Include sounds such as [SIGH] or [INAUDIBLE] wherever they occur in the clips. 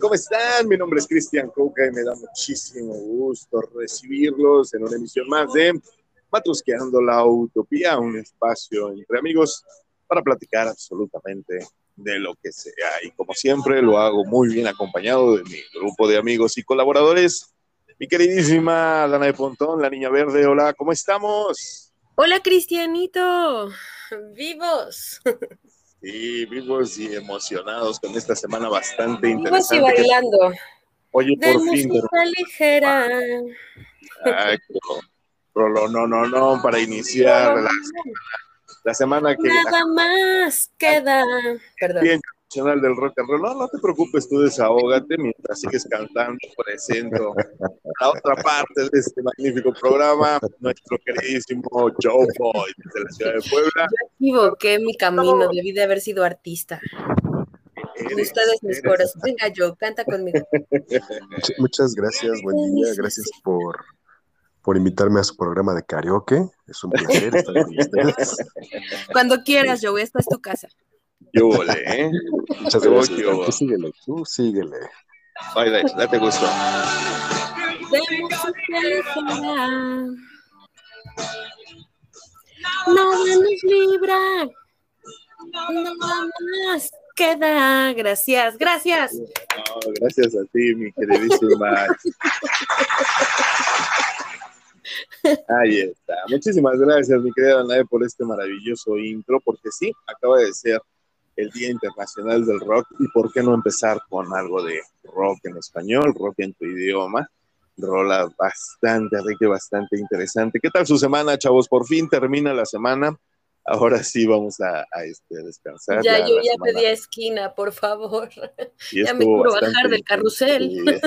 ¿Cómo están? Mi nombre es Cristian Coca y me da muchísimo gusto recibirlos en una emisión más de Matrusqueando la Utopía, un espacio entre amigos para platicar absolutamente de lo que sea. Y como siempre, lo hago muy bien acompañado de mi grupo de amigos y colaboradores. Mi queridísima Dana de Pontón, la niña verde, hola, ¿cómo estamos? Hola, Cristianito, vivos. Sí, vivos y emocionados con esta semana bastante interesante. Vivos y bailando. Oye, de por fin. música ligera. Exacto. Rolo, no, no, no, para iniciar la, la semana que. Nada más queda. Perdón. Bien, Nacional del Rock and Roll. No, no te preocupes, tú desahógate mientras sigues cantando. Presento la otra parte de este magnífico programa, nuestro queridísimo Joe Boy desde la ciudad de Puebla. Yo equivoqué mi camino, debí de haber sido artista. Eres- Ustedes mis coros. Venga, yo, canta conmigo. Muchas gracias, buen día. Gracias por, por invitarme a su programa de karaoke. Es un placer estar con ustedes. Cuando quieras, Joe, esta es tu casa. Yo volé, ¿eh? Muchas Qué gracias. Tú síguele, tú síguele. Ay, dale, date gusto. Nada nos libra. Nada más queda. Gracias, gracias. No, gracias a ti, mi queridísima. Ahí está. Muchísimas gracias, mi querida Danae, por este maravilloso intro, porque sí, acaba de ser el Día Internacional del Rock y por qué no empezar con algo de rock en español, rock en tu idioma. Rola bastante rica y bastante interesante. ¿Qué tal su semana, chavos? Por fin termina la semana. Ahora sí vamos a, a, este, descansar. Ya, yo la ya semana- pedí esquina, por favor. [LAUGHS] ya me quiero bajar del carrusel. [LAUGHS]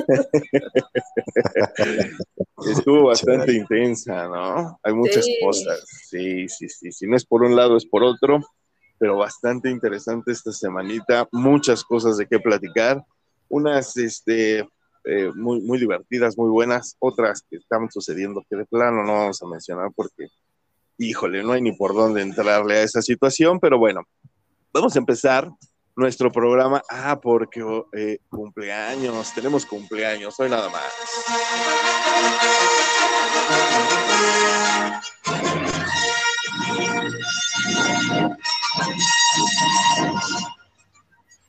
Estuvo bastante intensa, ¿no? Hay muchas Sí. cosas. Sí, sí, sí. Si no es por un lado, es por otro. Pero bastante interesante esta semanita. Muchas cosas de qué platicar. Unas este, eh, muy, muy divertidas, muy buenas. Otras que están sucediendo que de plano no vamos a mencionar porque, híjole, no hay ni por dónde entrarle a esa situación. Pero bueno, vamos a empezar nuestro programa. Ah, porque eh, cumpleaños, tenemos cumpleaños, hoy nada más.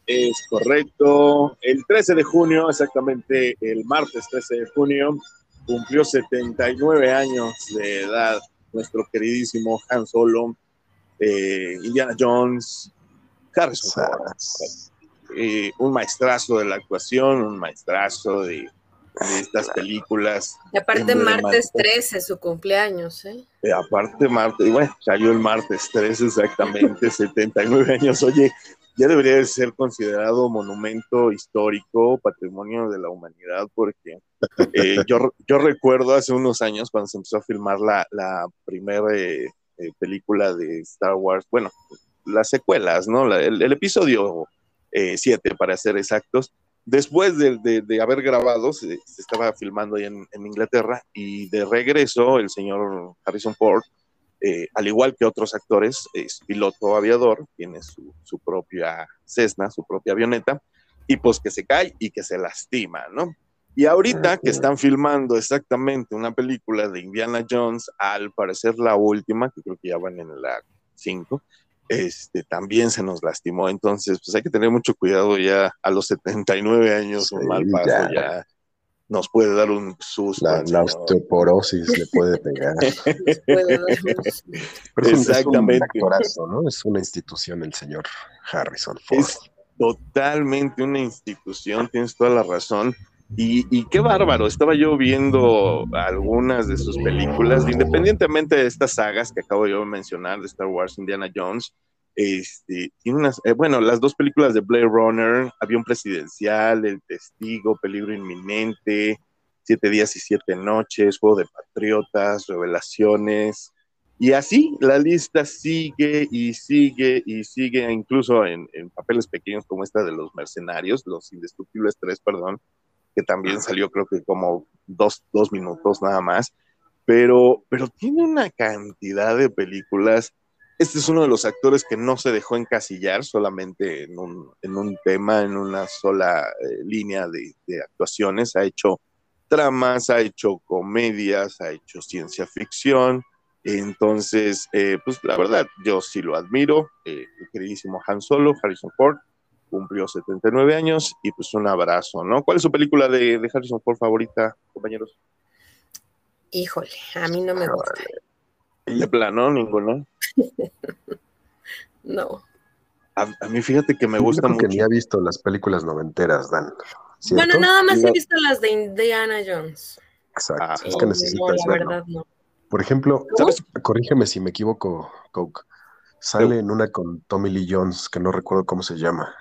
Es correcto. El 13 de junio, exactamente el martes 13 de junio, cumplió 79 años de edad nuestro queridísimo Han Solo, eh, Indiana Jones, Harrison eh, un maestrazo de la actuación, un maestrazo de, de estas películas. Y aparte, martes 13, su cumpleaños, ¿eh? Eh, aparte, martes, y bueno, cayó el martes 3 exactamente, [LAUGHS] 79 años. Oye, ya debería de ser considerado monumento histórico, patrimonio de la humanidad, porque eh, yo, yo recuerdo hace unos años cuando se empezó a filmar la, la primera eh, eh, película de Star Wars, bueno, las secuelas, ¿no? La- el, el episodio 7, para ser exactos. Después de, haber grabado, se, estaba filmando ahí en, en Inglaterra y de regreso el señor Harrison Ford, eh, al igual que otros actores, es piloto aviador, tiene su, su propia Cessna, su propia avioneta, y pues que se cae y que se lastima, ¿no? Y ahorita que están filmando exactamente una película de Indiana Jones, al parecer la última, que creo que ya van en la 5, este, también se nos lastimó. Entonces, pues hay que tener mucho cuidado ya a los 79 años, un mal paso ya. ya. nos puede dar un susto. La, osteoporosis le puede pegar. [LAUGHS] Pero Exactamente. Es un actorazo, ¿no? Es una institución el señor Harrison Ford. Es totalmente una institución, tienes toda la razón. Y, y qué bárbaro, estaba yo viendo algunas de sus películas, independientemente de estas sagas que acabo yo de mencionar, de Star Wars, Indiana Jones, este, tiene unas, eh, bueno, las dos películas de Blade Runner, Avión Presidencial, El Testigo, Peligro Inminente, Siete Días y Siete Noches, Juego de Patriotas, Revelaciones, y así la lista sigue y sigue y sigue, incluso en, en papeles pequeños como esta de los mercenarios, los indestructibles tres, perdón, que también salió creo que como dos, dos minutos nada más, pero, pero tiene una cantidad de películas Este es uno de los actores que no se dejó encasillar solamente en un, en un tema, en una sola eh, línea de, de, actuaciones. Ha hecho tramas, ha hecho comedias, ha hecho ciencia ficción. Entonces, eh, pues la verdad, yo sí lo admiro. Eh, el queridísimo Han Solo, Harrison Ford, cumplió 79 años y pues un abrazo, ¿no? ¿Cuál es su película de, de Harrison Ford favorita, compañeros? Híjole, a mí no me gusta. De plano, ninguno. [LAUGHS] no. A, a, mí fíjate que me gusta Yo mucho. que ni ha visto las películas noventeras, Dan. ¿cierto? Bueno, nada más No. he visto las de Indiana Jones. Exacto. Ah, es que no, necesitas la verlo. verdad no. Por ejemplo, ¿Sabes? corrígeme si me equivoco, Coke. Sale en una con Tommy Lee Jones, que no recuerdo cómo se llama.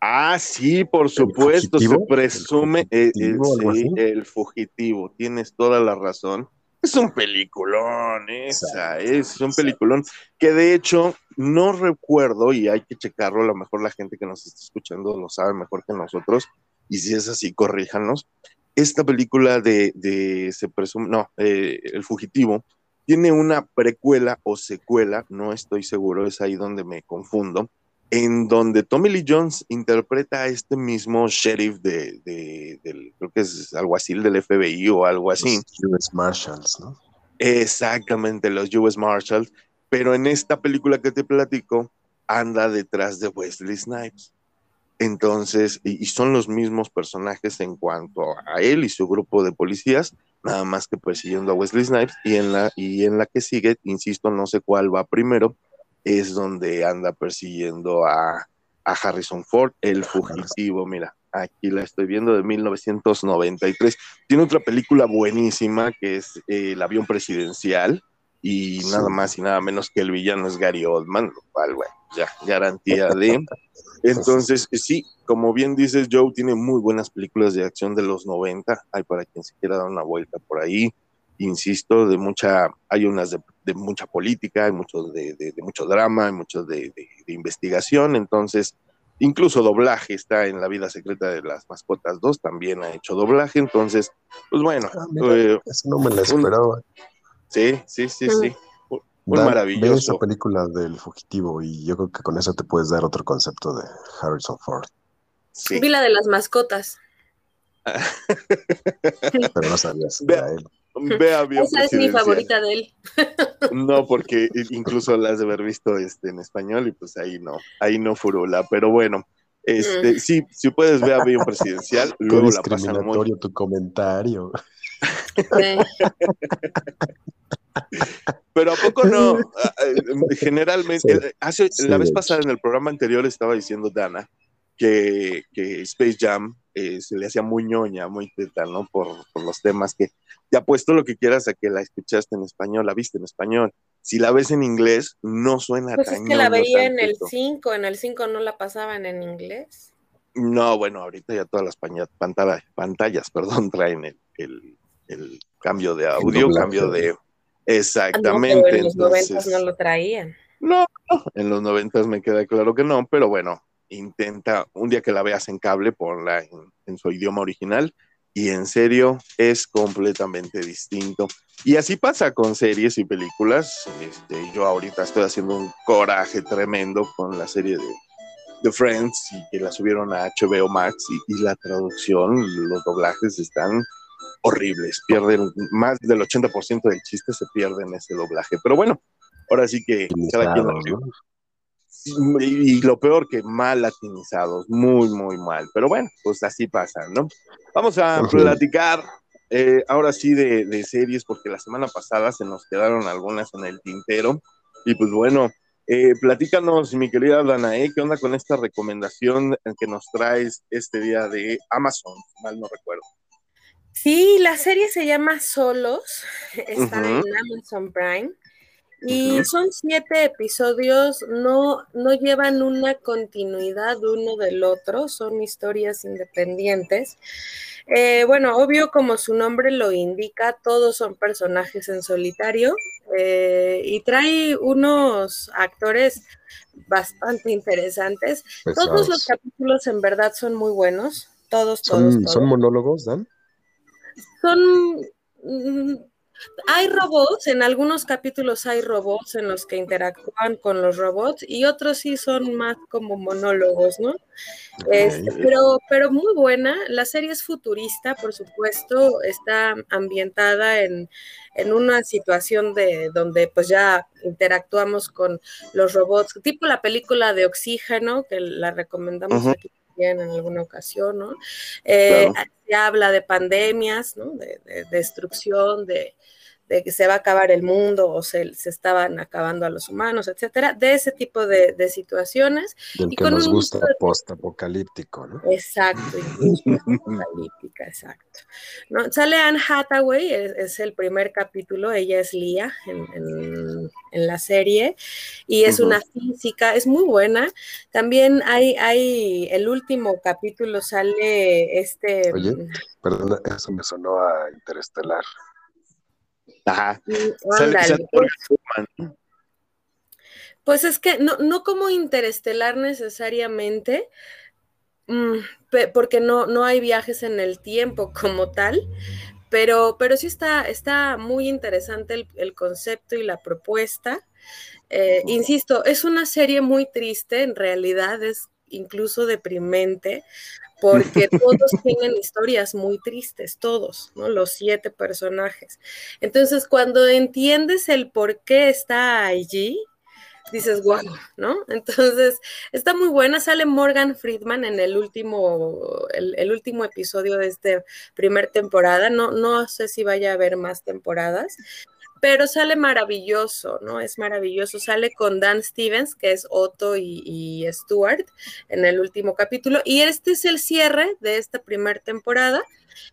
Ah, sí, por supuesto, se presume ¿El eh, eh, fugitivo, sí, el fugitivo, tienes toda la razón. Es un peliculón, esa, Exacto, es un exacto. peliculón que de hecho no recuerdo y hay que checarlo, a lo mejor la gente que nos está escuchando lo sabe mejor que nosotros y si es así, corríjanos. Esta película de, de se presume, no, eh, El fugitivo, tiene una precuela o secuela, no estoy seguro, es ahí donde me confundo, en donde Tommy Lee Jones interpreta a este mismo sheriff de, de- del, creo que es alguacil del FBI o algo así. Los US Marshals, ¿no? Exactamente, los US Marshals. Pero en esta película que te platico, anda detrás de Wesley Snipes. Entonces, y, y son los mismos personajes en cuanto a él y su grupo de policías, nada más que persiguiendo a Wesley Snipes. Y en la, y en la que sigue, insisto, no sé cuál va primero, es donde anda persiguiendo a, a Harrison Ford, el fugitivo. Mira, aquí la estoy viendo de 1993. Tiene otra película buenísima que es eh, El avión presidencial y Sí. nada más y nada menos que el villano es Gary Oldman, lo cual, bueno, ya garantía de... [LAUGHS] Entonces, sí, como bien dices, Joe tiene muy buenas películas de acción de los 90, hay para quien se quiera dar una vuelta por ahí, insisto, de mucha, hay unas de, de mucha política, hay muchos de, de- de mucho drama, hay muchos de, de- de investigación, entonces, incluso doblaje está en La vida secreta de las mascotas 2, también ha hecho doblaje, entonces, pues bueno, Ah, mira, eh, Eso no me la esperaba. sí, sí, sí, sí, un Dan, ve maravilloso. esa película del fugitivo y yo creo que con eso te puedes dar otro concepto de Harrison Ford, Sí. Vi la de las mascotas. pero no sabías Ve- él. [LAUGHS] Esa es mi presidencial. favorita de él. No, porque incluso la has de haber visto este, en español y pues ahí no, ahí no furula. Pero bueno, este, Mm. sí, si puedes ver avión presidencial, luego la pasan muy discriminatorio tu comentario. [LAUGHS] Pero a poco no, Ah, eh, generalmente, Sí. eh, hace, Sí, la vez pasada en el programa anterior estaba diciendo Dana que, que Space Jam eh, se le hacía muy ñoña, muy teta, ¿no? Por, por los temas que te apuesto lo que quieras a que la escuchaste en español, la viste en español. Si la ves en inglés, no suena Pues tan es que la veía en el teto. 5, en el 5 no la pasaban en inglés. No, bueno, ahorita ya todas las paña- pantalla- pantallas, [LAUGHS] perdón, traen el, el- el cambio de audio, cambio de... Ah, no, Exactamente. pero en los 90 entonces- no lo traían. No, no, en los noventas me queda claro que no, pero bueno, intenta, un día que la veas en cable, ponla en, en su idioma original y en serio es completamente distinto. Y así pasa con series y películas. Este, yo ahorita estoy haciendo un coraje tremendo con la serie de, de Friends y que la subieron a HBO Max y, y la traducción, los doblajes están horribles, pierden más del 80% del chiste se pierde en ese doblaje. Pero bueno, ahora sí que cada quien ¿no? Y, y lo peor que mal latinizados, muy, muy mal. Pero bueno, pues así pasa, ¿no? Vamos a platicar eh, ahora sí de, de series, porque la semana pasada se nos quedaron algunas en el tintero. Y pues bueno, eh, platícanos, mi querida Danae, ¿qué onda con esta recomendación que nos traes este día de Amazon? Mal no recuerdo. Sí, la serie se llama Solos, está en Amazon Prime y son siete episodios, no, no llevan una continuidad uno del otro, son historias independientes. Eh, bueno, obvio, como su nombre lo indica, todos son personajes en solitario eh, y trae unos actores bastante interesantes. Todos los capítulos en verdad son muy buenos, todos, todos, ¿Son, todos ¿Son monólogos, Dan? son mm, Hay robots, en algunos capítulos hay robots en los que interactúan con los robots y otros sí son más como monólogos, ¿no? Este, pero, pero muy buena. La serie es futurista, por supuesto, está ambientada en, una situación de donde pues ya interactuamos con los robots, tipo la película de Oxígeno, que la recomendamos aquí en alguna ocasión, ¿no? Eh, se habla de pandemias, ¿no? De, destrucción, de, de, que se va a acabar el mundo o se, se estaban acabando a los humanos, etcétera, de ese tipo de, situaciones. Del y que nos gusta post-apocalíptico, ¿no? Exacto, [LAUGHS] apocalíptica, exacto. ¿No? Sale Anne Hathaway, es, el primer capítulo, ella es Lia en, en, la serie, y es una física, es muy buena. También hay, hay, el último capítulo sale este... Oye, mm, perdón, eso me sonó a Interestelar. Ajá. pues es que no, no como interestelar necesariamente, mm, porque no, no hay viajes en el tiempo como tal, pero, pero sí está, está muy interesante el, concepto y la propuesta. Eh, insisto, es una serie muy triste, en realidad es incluso deprimente, porque [LAUGHS] todos tienen historias muy tristes, todos, ¿no? Los siete personajes. Entonces, cuando entiendes el por qué está allí, dices, wow, ¿no? Entonces, está muy buena. Sale Morgan Friedman en el último, el, último episodio de esta primer temporada. No, no sé si vaya a haber más temporadas, pero sale maravilloso, ¿no? Es maravilloso. Sale con Dan Stevens, que es Otto y, Stuart, en el último capítulo. Y este es el cierre de esta primera temporada.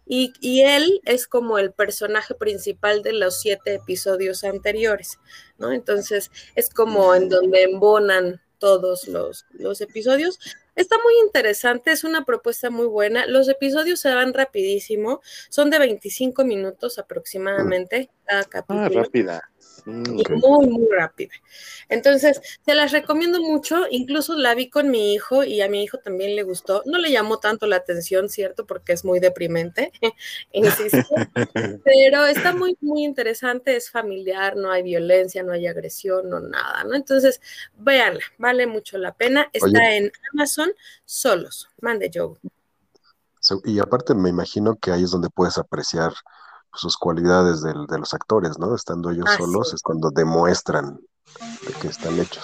Y, y, él es como el personaje principal de los siete episodios anteriores, ¿no? Entonces es como en donde embonan todos los, los episodios. Está muy interesante, es una propuesta muy buena. Los episodios se van rapidísimo, son de 25 minutos aproximadamente cada ah, capítulo. Ah, rápida. Mm, muy, muy rápida. Entonces, se las recomiendo mucho. Incluso la vi con mi hijo y a mi hijo también le gustó. No le llamó tanto la atención, ¿cierto? Porque es muy deprimente, [LAUGHS] insisto. [LAUGHS] Pero está muy, muy interesante. Es familiar, no hay violencia, no hay agresión, no nada, ¿no? Entonces, véanla, vale mucho la pena. Está en Amazon solos. Mande yo. y aparte, me imagino que ahí es donde puedes apreciar sus cualidades de, de los actores, ¿no? Estando ellos ah, solos es cuando demuestran de que están hechos,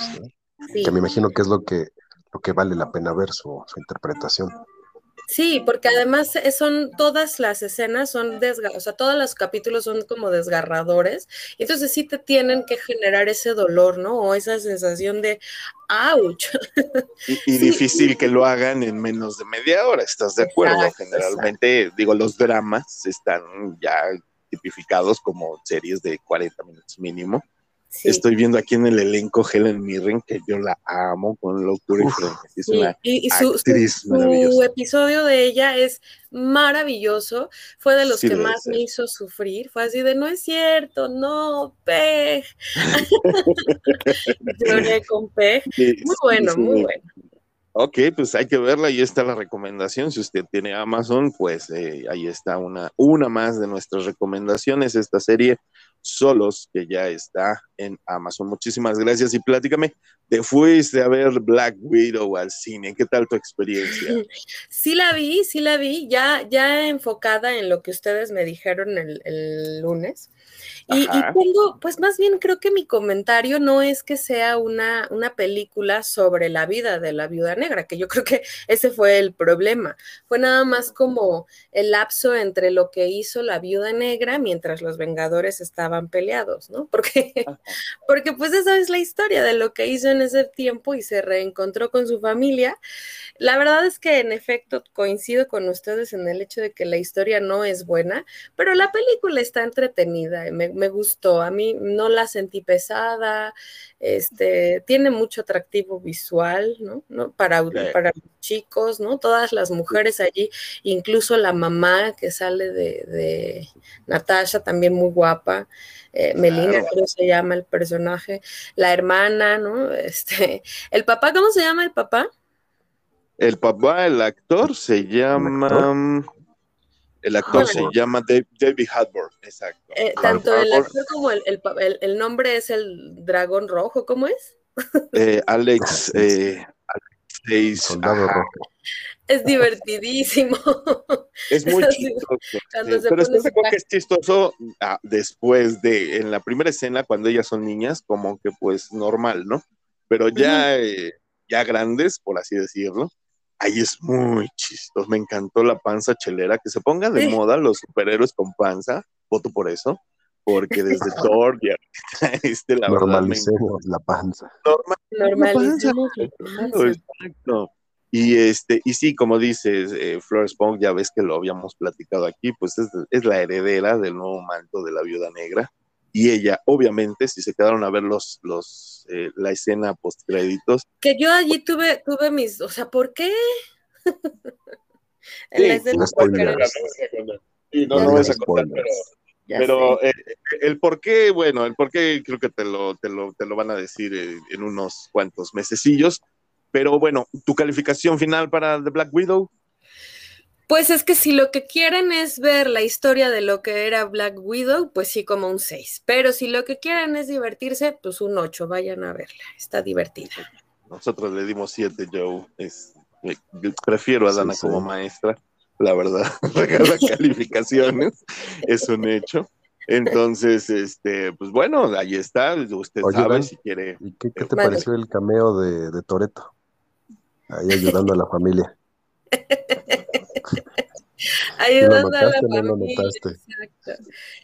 Que me imagino que es lo que, lo que vale la pena ver su, su interpretación. Sí, porque además eh, son todas las escenas son o sea, todos los capítulos son como desgarradores, entonces sí te tienen que generar ese dolor, ¿no? O esa sensación de ¡ouch! [LAUGHS] Y, difícil que lo hagan en menos de media hora, ¿estás de acuerdo? Generalmente, digo, los dramas están ya tipificados como series de 40 minutos mínimo. Estoy viendo aquí en el elenco Helen Mirren, que yo la amo con locura y Es una y, su, su, episodio de ella es maravilloso. Fue de los que más me hizo sufrir. Fue así de no es cierto, no, Peg. [LAUGHS] Lloré con. Muy bueno, muy bueno. Ok, pues hay que verla y está la recomendación. Si usted tiene Amazon, pues eh, ahí está una, una más de nuestras recomendaciones, esta serie Solos, que ya está en Amazon. Muchísimas gracias y pláticame, ¿te fuiste a ver Black Widow al cine? ¿Qué tal tu experiencia? [LAUGHS] Sí la vi, sí la vi, ya, ya enfocada en lo que ustedes me dijeron el, el lunes. Y, tengo, pues más bien creo que mi comentario no es que sea una, una película sobre la vida de la viuda negra, que yo creo que ese fue el problema. Fue nada más como el lapso entre lo que hizo la viuda negra mientras los Vengadores estaban peleados, ¿no? Porque, [LAUGHS] porque pues esa es la historia de lo que hizo en ese tiempo y se reencontró con su familia. La verdad es que en efecto coincido con ustedes en el hecho de que la historia no es buena, pero la película está entretenida me, gustó. A mí no la sentí pesada, este, tiene mucho atractivo visual, ¿no? Para, para los chicos, ¿no? Todas las mujeres allí, incluso la mamá que sale de, de Natasha, también muy guapa. Eh, Melina, creo se llama el personaje, la hermana, ¿no? [LAUGHS] Este, el papá, ¿cómo se llama el papá? El papá, el actor, se llama. El actor se llama David Hadborn, exacto. Eh, tanto el actor como el, el, nombre es el dragón rojo, ¿cómo es? Eh, Alex, eh, Soldado Rojo. Es divertidísimo. [LAUGHS] Es muy chistoso. pero es que es chistoso ah, después de, en la primera escena, cuando ellas son niñas, como que pues normal, ¿no? Pero ya, eh, ya grandes, por así decirlo, ahí es muy chistoso. Me encantó la panza chelera, que se pongan de moda los superhéroes con panza, voto por eso, porque desde [LAUGHS] Thor ya [LAUGHS] este, la Normalicemos la panza. Normalicemos la panza. Exacto. Y este, y sí, como dices, eh, Flores Pong, ya ves que lo habíamos platicado aquí, pues es, la heredera del nuevo manto de la viuda negra. Y ella, obviamente, si se quedaron a ver los, los, eh, la escena post créditos. Que yo allí tuve, tuve mis, o sea, ¿por qué? [LAUGHS] en la escena Sí, no, no vas a contar, pero, pero eh, el por qué, bueno, el por qué creo que te lo, te lo, te lo van a decir en unos cuantos mesecillos pero bueno, ¿tu calificación final para The Black Widow? Pues es que si lo que quieren es ver la historia de lo que era Black Widow, pues sí, como un 6. Pero si lo que quieren es divertirse, pues un 8, vayan a verla, está divertida. Nosotros le dimos 7, Joe. Es, prefiero a Dana como maestra, la verdad. [LAUGHS] Regala [LAUGHS] calificaciones, es un hecho. Entonces, este, pues bueno, ahí está. Usted sabe si quiere. ¿Y qué, te pareció el cameo de, de Toreto? ahí ayudando a la familia. Ayudando a la familia. Exacto.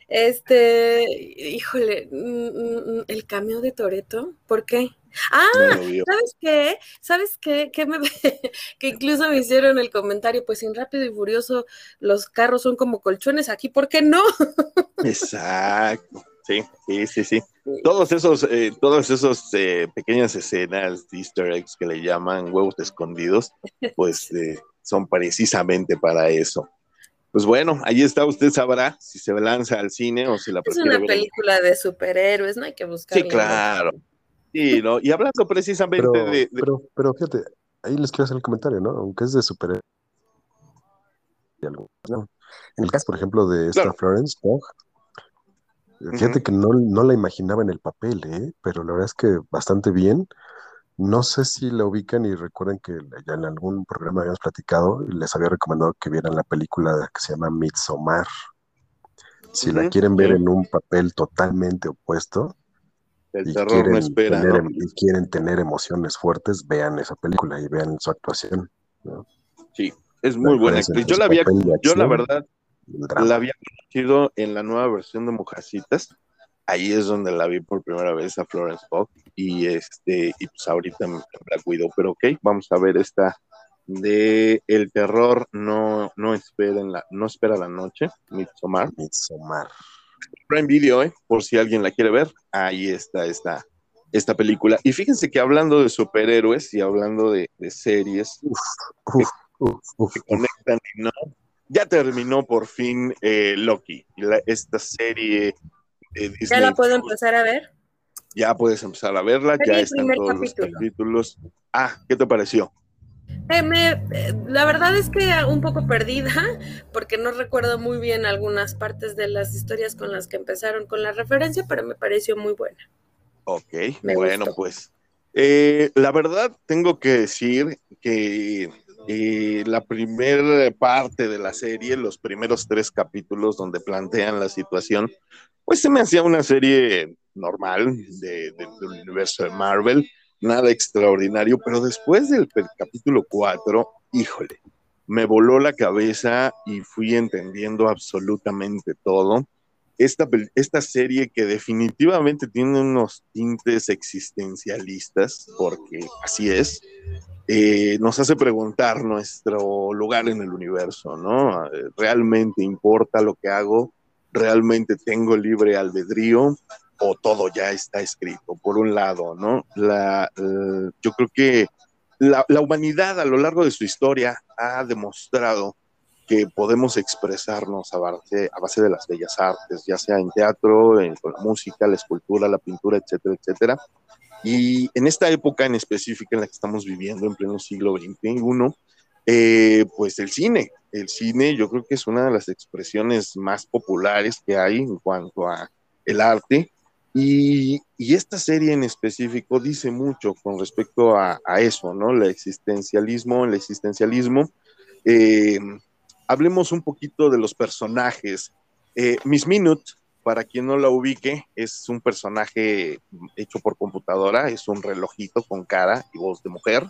Este, híjole, mm, mm, el cameo de Toreto, ¿por qué? Ah, ¿sabes qué? ¿Sabes qué? Que, me, [LAUGHS] que incluso me hicieron el comentario, pues en Rápido y Furioso los carros son como colchones, aquí, ¿por qué no? [LAUGHS] Exacto. Sí, sí, sí, sí. Todos esos, eh, todos esos eh, pequeñas escenas de easter eggs que le llaman huevos escondidos, pues [LAUGHS] eh, son precisamente para eso. Pues bueno, ahí está, usted sabrá si se lanza al cine o si la Es una película de superhéroes, no hay que buscar. Sí, claro. Sí, ¿no? Y hablando precisamente de, Pero, pero fíjate, ahí les quiero hacer el comentario, ¿no? Aunque es de superhéroes. En el caso, por ejemplo, de esta Florence Pugh, Fíjate que no, no, la imaginaba en el papel, ¿eh? pero la verdad es que bastante bien. No sé si la ubican y recuerden que ya en algún programa habíamos platicado y les había recomendado que vieran la película que se llama Midsommar. Si la quieren ver en un papel totalmente opuesto el y, quieren tener, em, y quieren tener emociones fuertes, vean esa película y vean su actuación. Sí, es muy buena Yo la, había, yo la verdad, la había conocido en la nueva versión de Mujercitas. Ahí es donde la vi por primera vez a Florence Pugh y este y pues ahorita en Black Widow, pero ok, vamos a ver esta de El terror no no espera la no espera la noche, Midsommar. Midsommar. Prime Video, ¿eh? por si alguien la quiere ver, ahí está esta esta película. Y fíjense que hablando de superhéroes y hablando de, series que conectan y no, ya terminó por fin eh, Loki, esta serie. ¿Ya la puedo empezar a ver? Ya puedes empezar a verla, ya están todos los capítulos. Ah, ¿qué te pareció? Eh, eh, la verdad es que un poco perdida, porque no recuerdo muy bien algunas partes de las historias con las que empezaron con la referencia, pero me pareció muy buena. Ok, bueno, pues la verdad tengo que decir que y la primera parte de la serie, los primeros tres capítulos donde plantean la situación, pues se me hacía una serie normal de, del universo de Marvel, nada extraordinario, pero después del capítulo 4, híjole, me voló la cabeza y fui entendiendo absolutamente todo. Esta, esta serie que definitivamente tiene unos tintes existencialistas, porque así es, eh, nos hace preguntar nuestro lugar en el universo, ¿no? ¿Realmente importa lo que hago? ¿Realmente tengo libre albedrío? ¿O todo ya está escrito? Por un lado, ¿no? La, yo creo que la, la, humanidad a lo largo de su historia ha demostrado que podemos expresarnos a base, a base de las bellas artes, ya sea en teatro, en, con la música, la escultura, la pintura, etcétera, etcétera y en esta época en específica en la que estamos viviendo, en pleno siglo XXI, eh, pues el cine. El cine yo creo que es una de las expresiones más populares que hay en cuanto a el arte. Y, esta serie en específico dice mucho con respecto a, eso, ¿no? El existencialismo, el existencialismo. Eh, hablemos un poquito de los personajes. Eh, Miss Minute, para quien no la ubique, es un personaje hecho por computadora, es un relojito con cara y voz de mujer.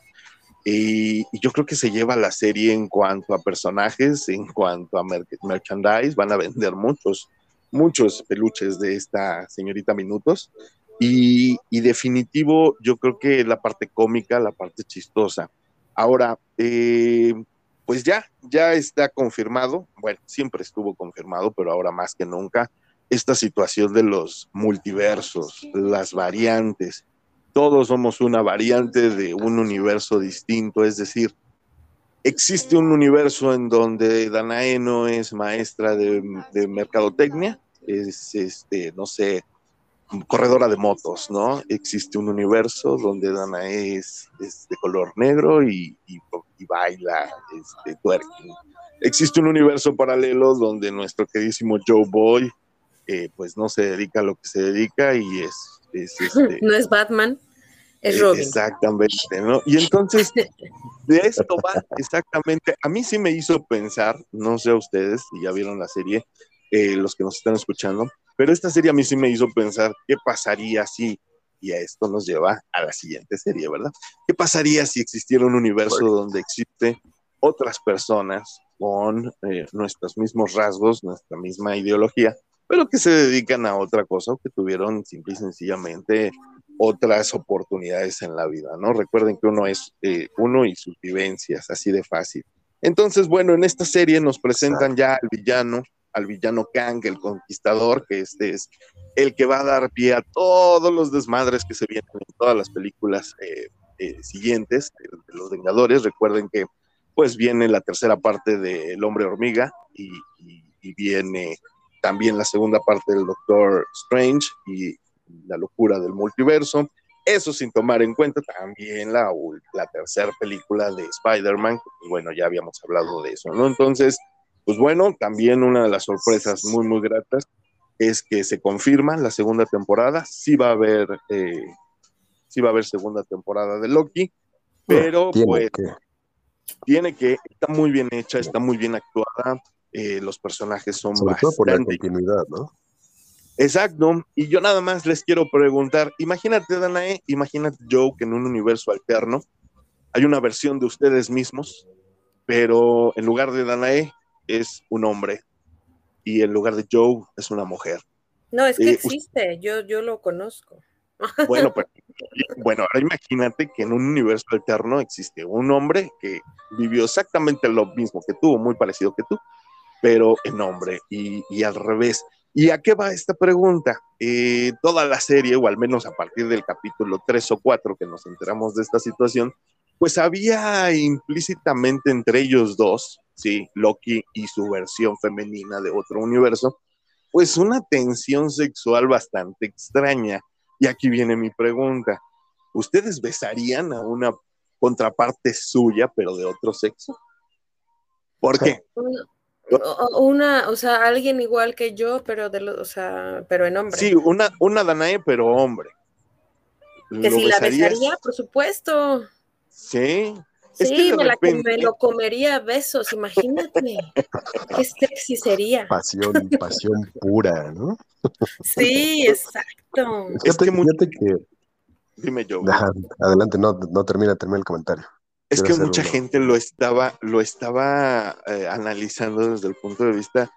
Y, yo creo que se lleva la serie en cuanto a personajes, en cuanto a merchandise, van a vender muchos, muchos peluches de esta señorita Minutos. Y, definitivo, yo creo que la parte cómica, la parte chistosa. Ahora, eh, pues ya, ya está confirmado, bueno, siempre estuvo confirmado, pero ahora más que nunca, esta situación de los multiversos, las variantes, todos somos una variante de un universo distinto, es decir, existe un universo en donde Danae no es maestra de, mercadotecnia, es, este, no sé, corredora de motos, ¿no? Existe un universo donde Danae es, de color negro y, baila este, twerking. Existe un universo paralelo donde nuestro queridísimo Joe Boy, eh, pues no se dedica a lo que se dedica y es... Este, [LAUGHS] no es Batman. Es Robin. Exactamente, ¿no? Y entonces, de esto va exactamente. A mí sí me hizo pensar, no sé a ustedes, si ya vieron la serie, eh, los que nos están escuchando, pero esta serie a mí sí me hizo pensar qué pasaría si, y a esto nos lleva a la siguiente serie, ¿verdad? ¿Qué pasaría si existiera un universo donde existe otras personas con eh, nuestros mismos rasgos, nuestra misma ideología, pero que se dedican a otra cosa o que tuvieron simple y sencillamente otras oportunidades en la vida, ¿no? Recuerden que uno es eh, uno y sus vivencias, así de fácil. Entonces, bueno, en esta serie nos presentan ya al villano, al villano Kang, el conquistador, que este es el que va a dar pie a todos los desmadres que se vienen en todas las películas eh, eh, siguientes de, los Vengadores. Recuerden que pues viene la tercera parte de El Hombre Hormiga y, y viene también la segunda parte del Doctor Strange y la locura del multiverso. Eso sin tomar en cuenta también la, la tercera película de Spider-Man, bueno, ya habíamos hablado de eso, ¿no? Entonces, pues bueno, también una de las sorpresas muy, muy gratas es que se confirma la segunda temporada, sí va a haber, eh, sí va a haber segunda temporada de Loki, pero pues tiene que, está muy bien hecha, está muy bien actuada, eh, los personajes son Sobre todo por la continuidad, ¿no? Exacto, y yo nada más les quiero preguntar, imagínate Danae, imagínate Joe que en un universo alterno hay una versión de ustedes mismos, pero en lugar de Danae es un hombre y en lugar de Joe es una mujer. No, es que eh, existe, yo, yo lo conozco. [LAUGHS] Bueno, pero, bueno, ahora imagínate que en un universo alterno existe un hombre que vivió exactamente lo mismo que tú, muy parecido que tú, pero en hombre y, y al revés. ¿Y a qué va esta pregunta? Eh, toda la serie, o al menos a partir del capítulo 3 o 4 que nos enteramos de esta situación, pues había implícitamente entre ellos dos, sí, Loki y su versión femenina de otro universo, pues una tensión sexual bastante extraña. Y aquí viene mi pregunta. ¿Ustedes besarían a una contraparte suya, pero de otro sexo? ¿Por qué? Una, o sea, alguien igual que yo, pero de o sea, pero en hombre. Sí, una, una Danae, pero hombre. Que si la besaría, por supuesto. Sí. Sí, me, lo comería a besos, imagínate. Qué sexy sería. Pasión, pasión pura, ¿no? Sí, exacto. Es que, que... Dime yo. adelante, no, no termina, termina el comentario. Es que mucha gente lo estaba, lo estaba eh, analizando desde el punto de vista,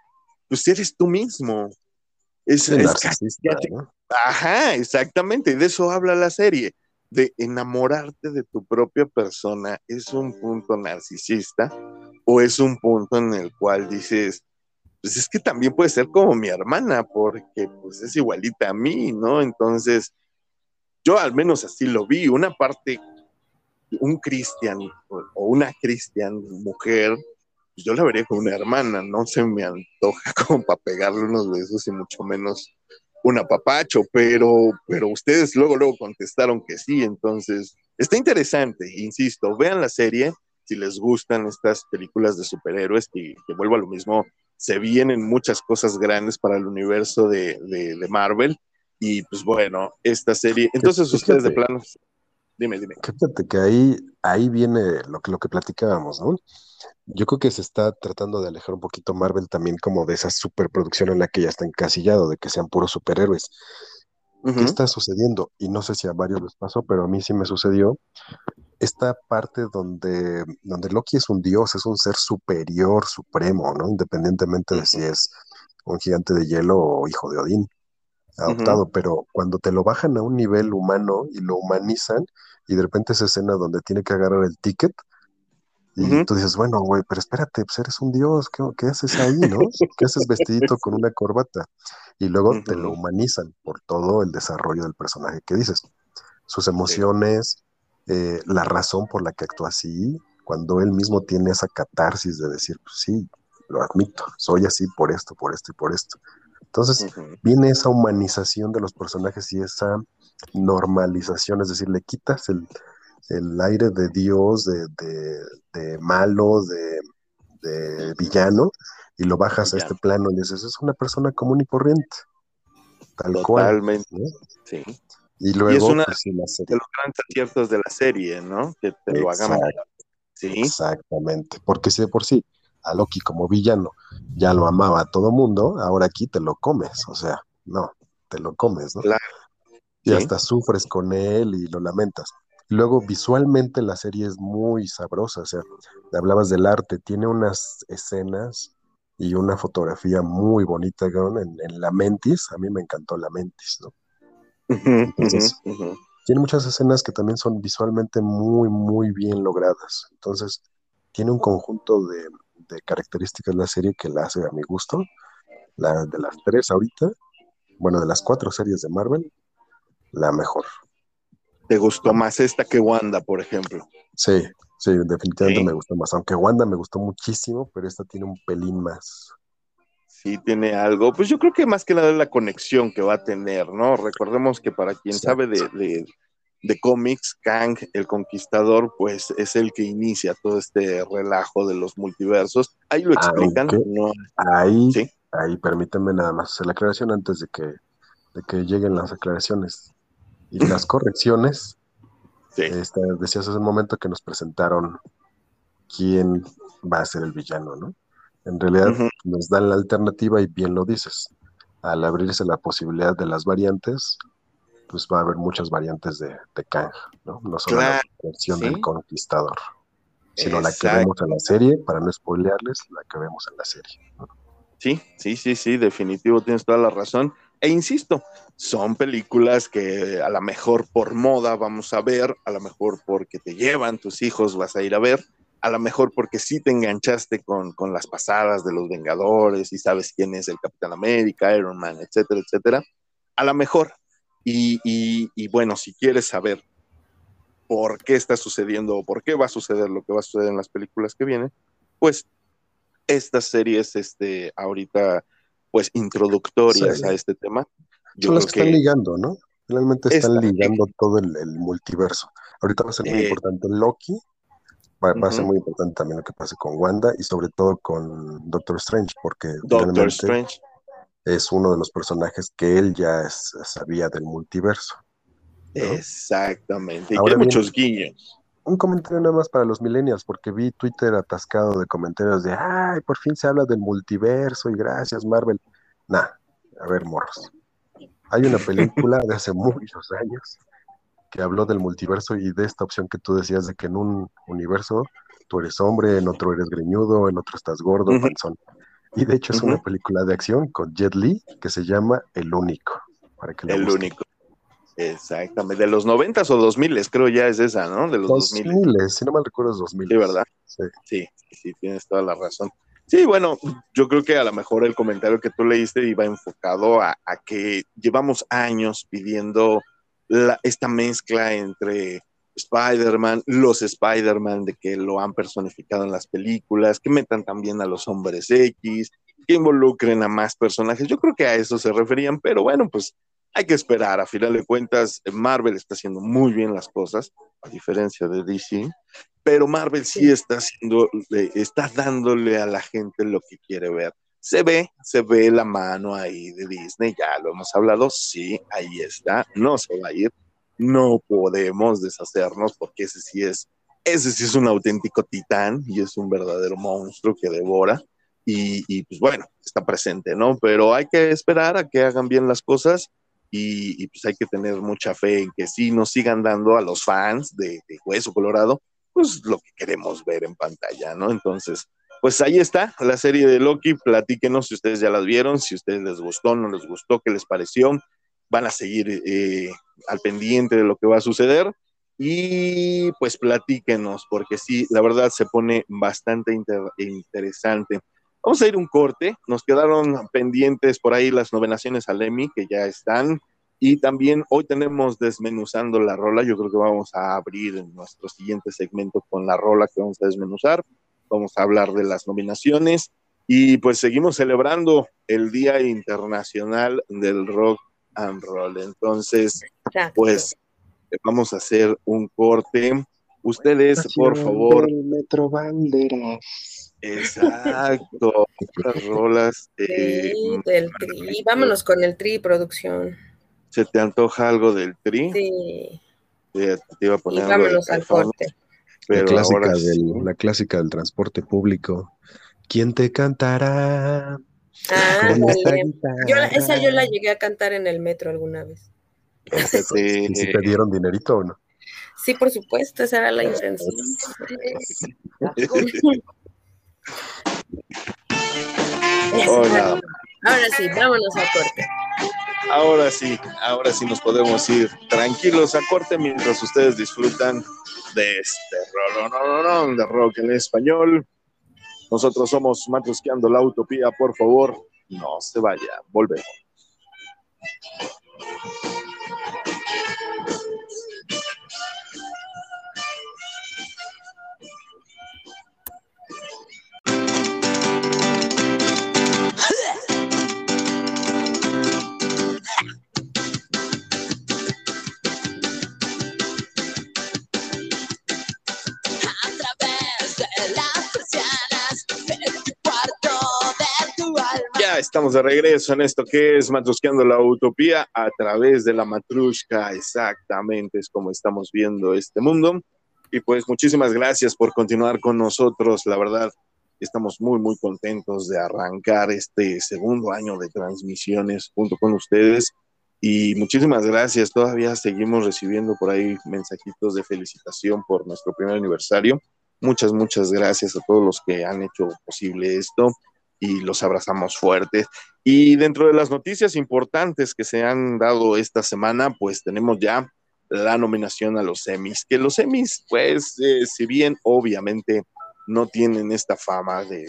pues eres tú mismo. Es, Ajá, exactamente. De eso habla la serie. De enamorarte de tu propia persona. ¿Es un punto narcisista? ¿O es un punto en el cual dices, pues es que también puede ser como mi hermana, porque pues es igualita a mí, ¿no? Entonces, yo al menos así lo vi. Una parte un cristian o una cristian mujer, pues yo la vería como una hermana, no se me antoja [LAUGHS] como para pegarle unos besos y mucho menos un apapacho, pero, pero ustedes luego, luego contestaron que sí, entonces está interesante, insisto, vean la serie, si les gustan estas películas de superhéroes, que, que vuelvo a lo mismo, se vienen muchas cosas grandes para el universo de, de, Marvel. Y pues bueno, esta serie. Entonces, ustedes de plano. Dime, dime. Fíjate que ahí, ahí viene lo que, lo que platicábamos, ¿no? Yo creo que se está tratando de alejar un poquito Marvel también como de esa superproducción en la que ya está encasillado, de que sean puros superhéroes. ¿Qué está sucediendo? Y no sé si a varios les pasó, pero a mí sí me sucedió. Esta parte donde, donde Loki es un dios, es un ser superior, supremo, ¿no? Independientemente de si es un gigante de hielo o hijo de Odín adoptado, pero cuando te lo bajan a un nivel humano y lo humanizan, y de repente esa escena donde tiene que agarrar el ticket, y tú dices, bueno, güey, pero espérate, pues eres un dios, ¿qué, haces ahí, no? ¿Qué haces vestidito con una corbata? Y luego te lo humanizan por todo el desarrollo del personaje que dices. Sus emociones, eh, la razón por la que actúa así, cuando él mismo tiene esa catarsis de decir, pues sí, lo admito, soy así por esto, por esto y por esto. Entonces viene esa humanización de los personajes y esa normalización, es decir, le quitas el, el aire de Dios, de, malo, de, villano, y lo bajas a este plano y dices, es una persona común y corriente. Tal Totalmente. cual. Sí. Y luego. es una pues, de los grandes aciertos de la serie, ¿no? Que te lo hagan. Sí. Exactamente. Porque si de por sí a Loki como villano ya lo amaba a todo mundo, ahora aquí te lo comes. O sea, no, te lo comes, ¿no? Claro. Y hasta sufres con él y lo lamentas. Luego, visualmente la serie es muy sabrosa, o sea, hablabas del arte, tiene unas escenas y una fotografía muy bonita en, en La Mentis, a mí me encantó La Mentis, ¿no? Entonces, tiene muchas escenas que también son visualmente muy, muy bien logradas. Entonces, tiene un conjunto de, de características la serie que la hace a mi gusto. La de las tres ahorita, bueno, de las cuatro series de Marvel, la mejor. ¿Te gustó más esta que Wanda, por ejemplo? Sí, sí, definitivamente me gustó más. Aunque Wanda me gustó muchísimo, pero esta tiene un pelín más. Sí, tiene algo. Pues yo creo que más que nada es la conexión que va a tener, ¿no? Recordemos que para quien sabe de, de, cómics, Kang, el conquistador, pues es el que inicia todo este relajo de los multiversos. Ahí lo explican. Ahí, ¿Sí? ahí permítanme nada más hacer la aclaración antes de que, de que lleguen las aclaraciones y las correcciones. Este, decías hace un momento que nos presentaron quién va a ser el villano, ¿no? En realidad nos dan la alternativa y bien lo dices. Al abrirse la posibilidad de las variantes, pues va a haber muchas variantes de, de Kang, ¿no? No solo la versión del conquistador, sino la que vemos en la serie, para no spoilearles, la que vemos en la serie. Sí, sí, sí, sí, definitivo, tienes toda la razón. E insisto, son películas que a lo mejor por moda vamos a ver, a lo mejor porque te llevan tus hijos vas a ir a ver, a lo mejor porque sí te enganchaste con, las pasadas de los Vengadores y sabes quién es el Capitán América, Iron Man, etcétera, etcétera. A lo mejor. Y, y bueno, si quieres saber por qué está sucediendo o por qué va a suceder lo que va a suceder en las películas que vienen, pues estas series, este, ahorita pues introductorias a este tema. Son las que, están ligando, ¿no? Finalmente están ligando todo el, multiverso. Ahorita va a ser muy eh, importante Loki, va, a ser muy importante también lo que pase con Wanda y sobre todo con Doctor Strange, porque Doctor Strange. es uno de los personajes que él ya sabía del multiverso. Exactamente, y hay muchos guiños un comentario nada más para los millennials, porque vi Twitter atascado de comentarios de, ay, por fin se habla del multiverso y gracias Marvel. Nah, a ver, morros. Hay una película de hace muchos años que habló del multiverso y de esta opción que tú decías de que en un universo tú eres hombre, en otro eres greñudo, en otro estás gordo, panzón. Y de hecho es una película de acción con Jet Li que se llama El Único. Para que El Único. Exactamente, de los noventas o dos miles, creo ya es esa, ¿no? De los dos miles. si no mal recuerdo es dos Sí, ¿verdad? Sí. sí. tienes toda la razón. Sí, bueno, yo creo que a lo mejor el comentario que tú leíste iba enfocado a, que llevamos años pidiendo esta mezcla entre Spider-Man, los Spider-Man, de que lo han personificado en las películas, que metan también a los hombres X, que involucren a más personajes. Yo creo que a eso se referían, pero bueno, pues hay que esperar. A final de cuentas, Marvel está haciendo muy bien las cosas, a diferencia de DC. pero Marvel sí está haciendo, está dándole a la gente lo que quiere ver. Se ve, se ve la mano ahí de Disney, ya lo hemos hablado, sí, ahí está, no se va a ir, no podemos deshacernos porque ese sí es, ese sí es un auténtico titán y es un verdadero monstruo que devora y, y pues bueno, está presente, ¿no? Pero hay que esperar a que hagan bien las cosas y, pues hay que tener mucha fe en que sí nos sigan dando a los fans de, Hueso Colorado, pues lo que queremos ver en pantalla, ¿no? Entonces, pues ahí está la serie de Loki, platíquenos si ustedes ya las vieron, si ustedes les gustó, no les gustó, qué les pareció, van a seguir eh, al pendiente de lo que va a suceder y pues platíquenos, porque sí, la verdad se pone bastante interesante. Vamos a ir un corte. Nos quedaron pendientes por ahí las novenaciones al Emmy, que ya están. Y también hoy tenemos desmenuzando la rola. Yo creo que vamos a abrir nuestro siguiente segmento con la rola que vamos a desmenuzar. Vamos a hablar de las nominaciones. Y pues seguimos celebrando el Día Internacional del Rock and Roll. Entonces, pues vamos a hacer un corte. Ustedes, por favor. Metro Banderas. Exacto, las rolas. Eh, del tri. Vámonos con el tri, producción. ¿Se te antoja algo del tri? Sí. te iba a poner y vámonos al corte. la, clásica del, la clásica del transporte público. ¿Quién te cantará? Ah, yo, esa yo la llegué a cantar en el metro alguna vez. [LAUGHS] ¿Y si te dieron dinerito o no? Sí, por supuesto, esa era la intención. [LAUGHS] Ahora sí, vámonos a corte. Ahora sí, ahora sí nos podemos ir tranquilos a corte mientras ustedes disfrutan de este rolón de rock en español. Nosotros somos Matrusqueando la Utopía, por favor, no se vaya, volvemos. Estamos de regreso en esto que es Matrusqueando la Utopía a través de la Matrushka, exactamente es como estamos viendo este mundo. Y pues muchísimas gracias por continuar con nosotros, la verdad, estamos muy, muy contentos de arrancar este segundo año de transmisiones junto con ustedes. Y muchísimas gracias, todavía seguimos recibiendo por ahí mensajitos de felicitación por nuestro primer aniversario. Muchas, muchas gracias a todos los que han hecho posible esto y los abrazamos fuertes. Y dentro de las noticias importantes que se han dado esta semana, pues tenemos ya la nominación a los Emmys, que los Emmys, pues, eh, si bien obviamente no tienen esta fama de,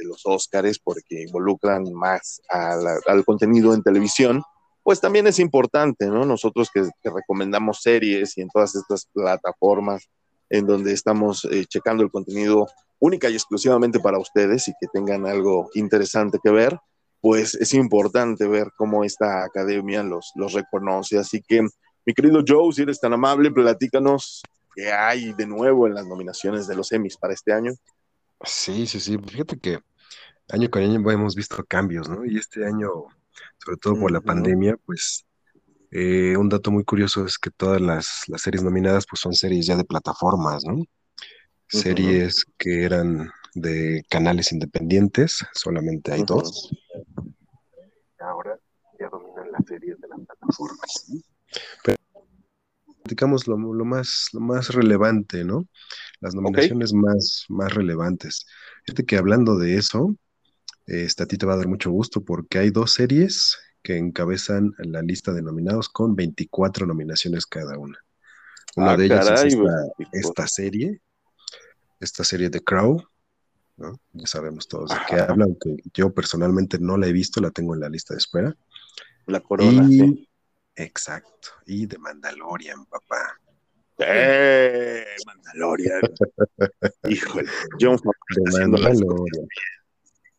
los Óscares porque involucran más al contenido en televisión, pues también es importante, ¿no? Nosotros que, recomendamos series y en todas estas plataformas en donde estamos eh, checando el contenido única y exclusivamente para ustedes y que tengan algo interesante que ver, pues es importante ver cómo esta academia los, los reconoce. Así que, mi querido Joe, si eres tan amable, platícanos qué hay de nuevo en las nominaciones de los Emmys para este año. Sí, sí, sí. Fíjate que año con año hemos visto cambios, ¿no? Y este año, sobre todo por la pandemia, pues eh, un dato muy curioso es que todas las, las, series nominadas pues son series ya de plataformas, ¿no? Series que eran de canales independientes, solamente hay dos. Ahora ya dominan las series de las plataformas. Pero digamos lo, más, lo más relevante, ¿no? Las nominaciones más, más relevantes. Fíjate que hablando de eso, este, a ti te va a dar mucho gusto porque hay dos series que encabezan la lista de nominados con 24 nominaciones cada una. Una ah, de ellas es esta, serie, esta serie de Crow, ¿no? Ya sabemos todos de qué habla, aunque yo personalmente no la he visto, la tengo en la lista de espera. La corona, sí. Exacto, y de Mandalorian, papá. ¡Eh! Mandalorian. [LAUGHS] Híjole, John de Mandalorian.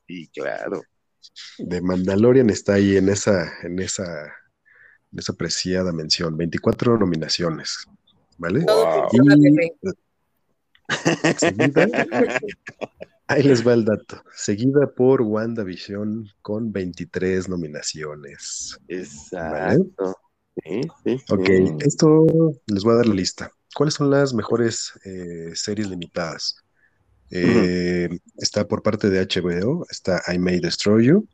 Sí, claro. De Mandalorian está ahí en esa, en esa, en esa preciada mención. 24 nominaciones, ¿vale? [LAUGHS] ahí les va el dato. Seguida por WandaVision con 23 nominaciones. Exacto. Sí, sí, ok, esto les voy a dar la lista. ¿Cuáles son las mejores eh, series limitadas? Eh, está por parte de HBO, está I May Destroy You.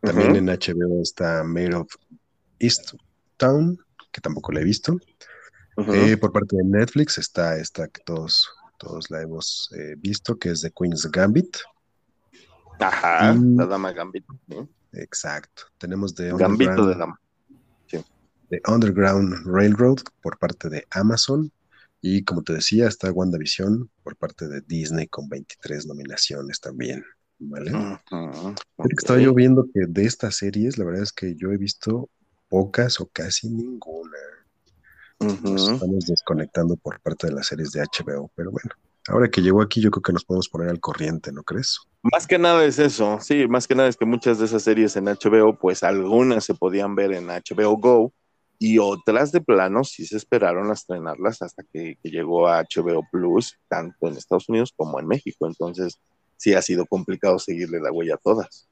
También en HBO está Made of East Town, que tampoco la he visto. Eh, por parte de Netflix está esta que todos, todos la hemos eh, visto, que es The Queen's Gambit. Ajá, la Dama Gambit. Exacto. Tenemos The Gambito de Dama. The Underground Railroad por parte de Amazon. Y como te decía, está WandaVision por parte de Disney con 23 nominaciones también. ¿Vale? Estaba yo viendo que de estas series, la verdad es que yo he visto pocas o casi ninguna. Nos estamos desconectando por parte de las series de HBO, pero bueno, ahora que llegó aquí yo creo que nos podemos poner al corriente, ¿no crees? Más que nada es eso, sí, más que nada es que muchas de esas series en HBO, pues algunas se podían ver en HBO Go y otras de plano sí se esperaron a estrenarlas hasta que, llegó a HBO Plus, tanto en Estados Unidos como en México, entonces sí ha sido complicado seguirle la huella a todas.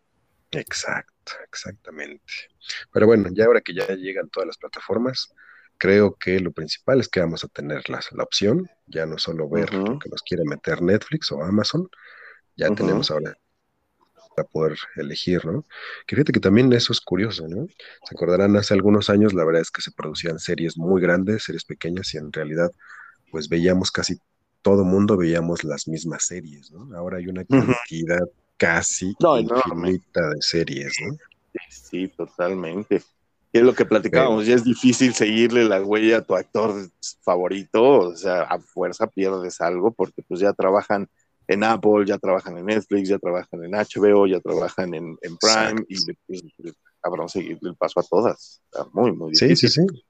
Exacto, exactamente. Pero bueno, ya ahora que ya llegan todas las plataformas, creo que lo principal es que vamos a tener la, la opción, ya no solo ver lo que nos quiere meter Netflix o Amazon, ya tenemos ahora para poder elegir, ¿no? Que fíjate que también eso es curioso, ¿no? Se acordarán hace algunos años, la verdad es que se producían series muy grandes, series pequeñas, y en realidad, pues veíamos casi todo mundo veíamos las mismas series, ¿no? Ahora hay una cantidad casi infinita de series, ¿no? Sí, totalmente. Es lo que platicábamos, ya es difícil seguirle la huella a tu actor favorito, o sea, a fuerza pierdes algo porque pues ya trabajan en Apple, ya trabajan en Netflix, ya trabajan en HBO, ya trabajan en, Prime y pues, cabrón seguirle el paso a todas. muy, muy difícil. Sí, sí, sí.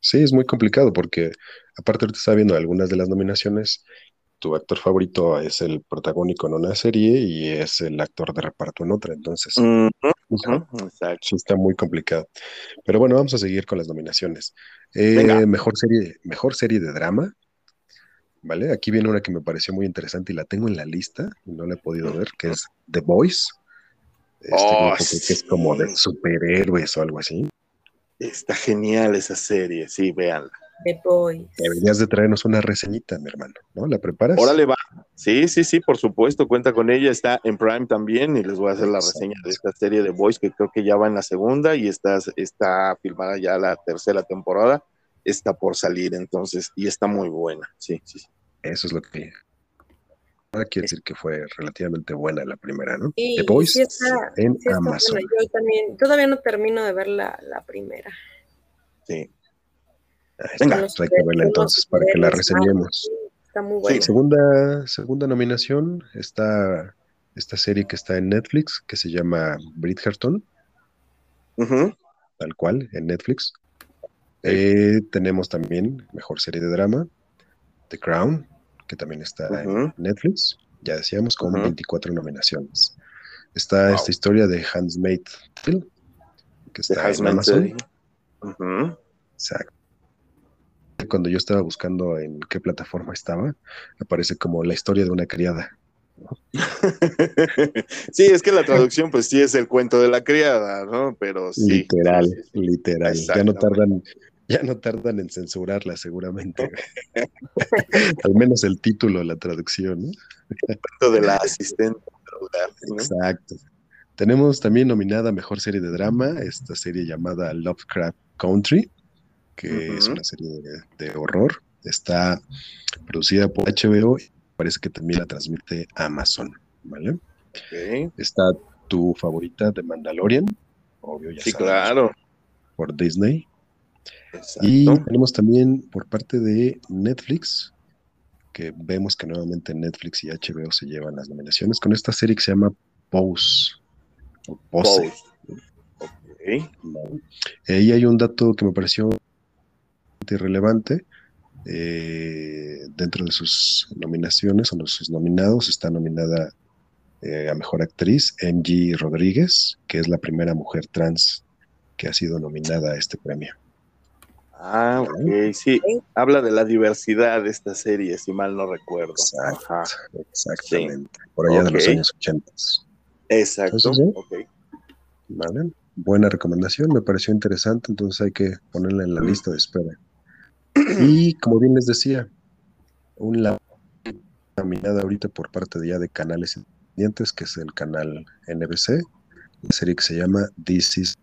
Sí, es muy complicado porque aparte ahorita está viendo algunas de las nominaciones tu actor favorito es el protagónico en una serie y es el actor de reparto en otra, entonces está muy complicado. Pero bueno, vamos a seguir con las nominaciones. Eh, mejor serie, mejor serie de drama. ¿Vale? Aquí viene una que me pareció muy interesante y la tengo en la lista y no la he podido ver, que es The Voice. Este oh, que es como de superhéroes o algo así. Está genial esa serie, sí, véanla. The Boys. Deberías de traernos una reseñita, mi hermano, ¿no? ¿La preparas? Órale, va. Sí, sí, sí, por supuesto, cuenta con ella, está en Prime también y les voy a hacer la reseña de esta serie de Boys que creo que ya va en la segunda y está, está filmada ya la tercera temporada, está por salir entonces y está muy buena, sí, sí. Eso es lo que... Ahora quiere decir que fue relativamente buena la primera, ¿no? The Boys en Amazon. Yo también, todavía no termino de ver la, la primera. Sí, Venga, pues hay que verla entonces para que la reseñemos. Está muy buena. segunda, segunda nominación está esta serie que está en Netflix que se llama Bridgerton. Tal cual, en Netflix. Eh, tenemos también mejor serie de drama, The Crown, que también está en Netflix. Ya decíamos, con 24 nominaciones. Está esta historia de Handsmaid Tale, que está en Amazon. Exacto cuando yo estaba buscando en qué plataforma estaba, aparece como la historia de una criada. [LAUGHS] sí, es que la traducción, pues sí es el cuento de la criada, ¿no? Pero sí. Literal, literal. Ya no tardan, ya no tardan en censurarla, seguramente. [LAUGHS] Al menos el título, la traducción, ¿no? El cuento de la asistente. Exacto. Tenemos también nominada Mejor Serie de Drama, esta serie llamada Lovecraft Country que es una serie de, horror. Está producida por HBO y parece que también la transmite Amazon, ¿vale? Está tu favorita de Mandalorian, obvio, ya Sí, claro. Por Disney. Y tenemos también por parte de Netflix, que vemos que nuevamente Netflix y HBO se llevan las nominaciones con esta serie que se llama Pose. O Pose. Y hay un dato que me pareció irrelevante. Eh, dentro de sus nominaciones o de sus nominados está nominada eh, a Mejor Actriz MG Rodríguez, que es la primera mujer trans que ha sido nominada a este premio. Ah, ok, sí. Habla de la diversidad de esta serie, si mal no recuerdo. exactamente. Por allá de los años 80. Exacto. Vale. Buena recomendación, me pareció interesante, entonces hay que ponerla en la lista de espera. Y como bien les decía, una caminada ahorita por parte de ya de canales independientes, que es el canal NBC, la serie que se llama This Is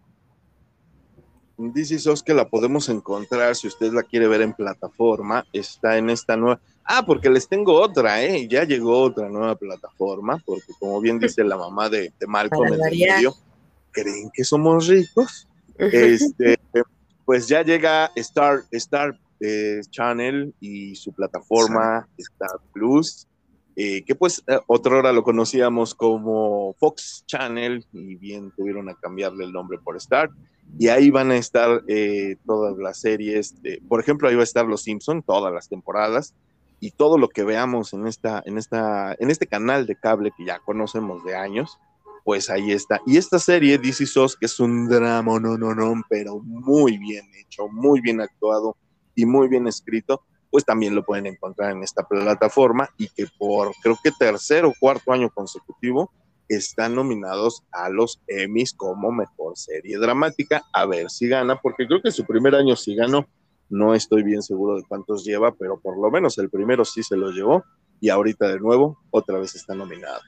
Dice Sos que la podemos encontrar si usted la quiere ver en plataforma. Está en esta nueva. Ah, porque les tengo otra, ¿eh? Ya llegó otra nueva plataforma, porque como bien dice la mamá de, de Malcolm en el medio, ¿creen que somos ricos? [LAUGHS] Este, pues ya llega Star, Star eh, Channel y su plataforma Star Plus, eh, que pues eh, otra hora lo conocíamos como Fox Channel y bien tuvieron a cambiarle el nombre por Star y ahí van a estar eh, todas las series, por ejemplo, ahí va a estar Los Simpson, todas las temporadas, y todo lo que veamos en, esta, en, esta, en este canal de cable que ya conocemos de años, pues ahí está. Y esta serie, DC SOS, que es un drama, no, no, no, pero muy bien hecho, muy bien actuado y muy bien escrito, pues también lo pueden encontrar en esta plataforma y que por creo que tercer o cuarto año consecutivo están nominados a los Emmys como mejor serie dramática. A ver si gana, porque creo que su primer año sí ganó. No estoy bien seguro de cuántos lleva, pero por lo menos el primero sí se lo llevó. Y ahorita de nuevo, otra vez está nominado.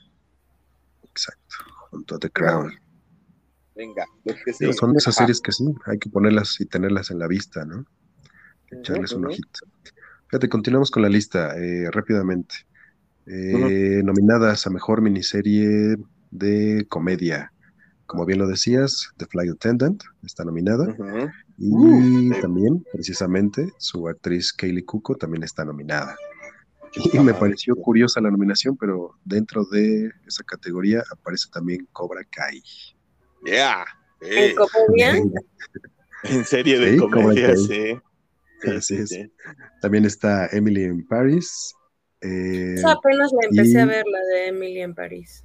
Exacto, junto a The Crown. Venga, son esas series que sí, hay que ponerlas y tenerlas en la vista, ¿no? Echarles un ojito. Fíjate, continuamos con la lista eh, rápidamente. Eh, nominadas a mejor miniserie de comedia. Como bien lo decías, The Flight Attendant está nominada. Y uh, también, precisamente, su actriz Kaylee Cuoco también está nominada. Y me pareció curiosa la nominación, pero dentro de esa categoría aparece también Cobra Kai. Yeah. ¿En comedia? en serie de comedia, sí. [LAUGHS] Así es. También está Emily in Paris, eh, apenas la empecé a ver, la de Emily en París.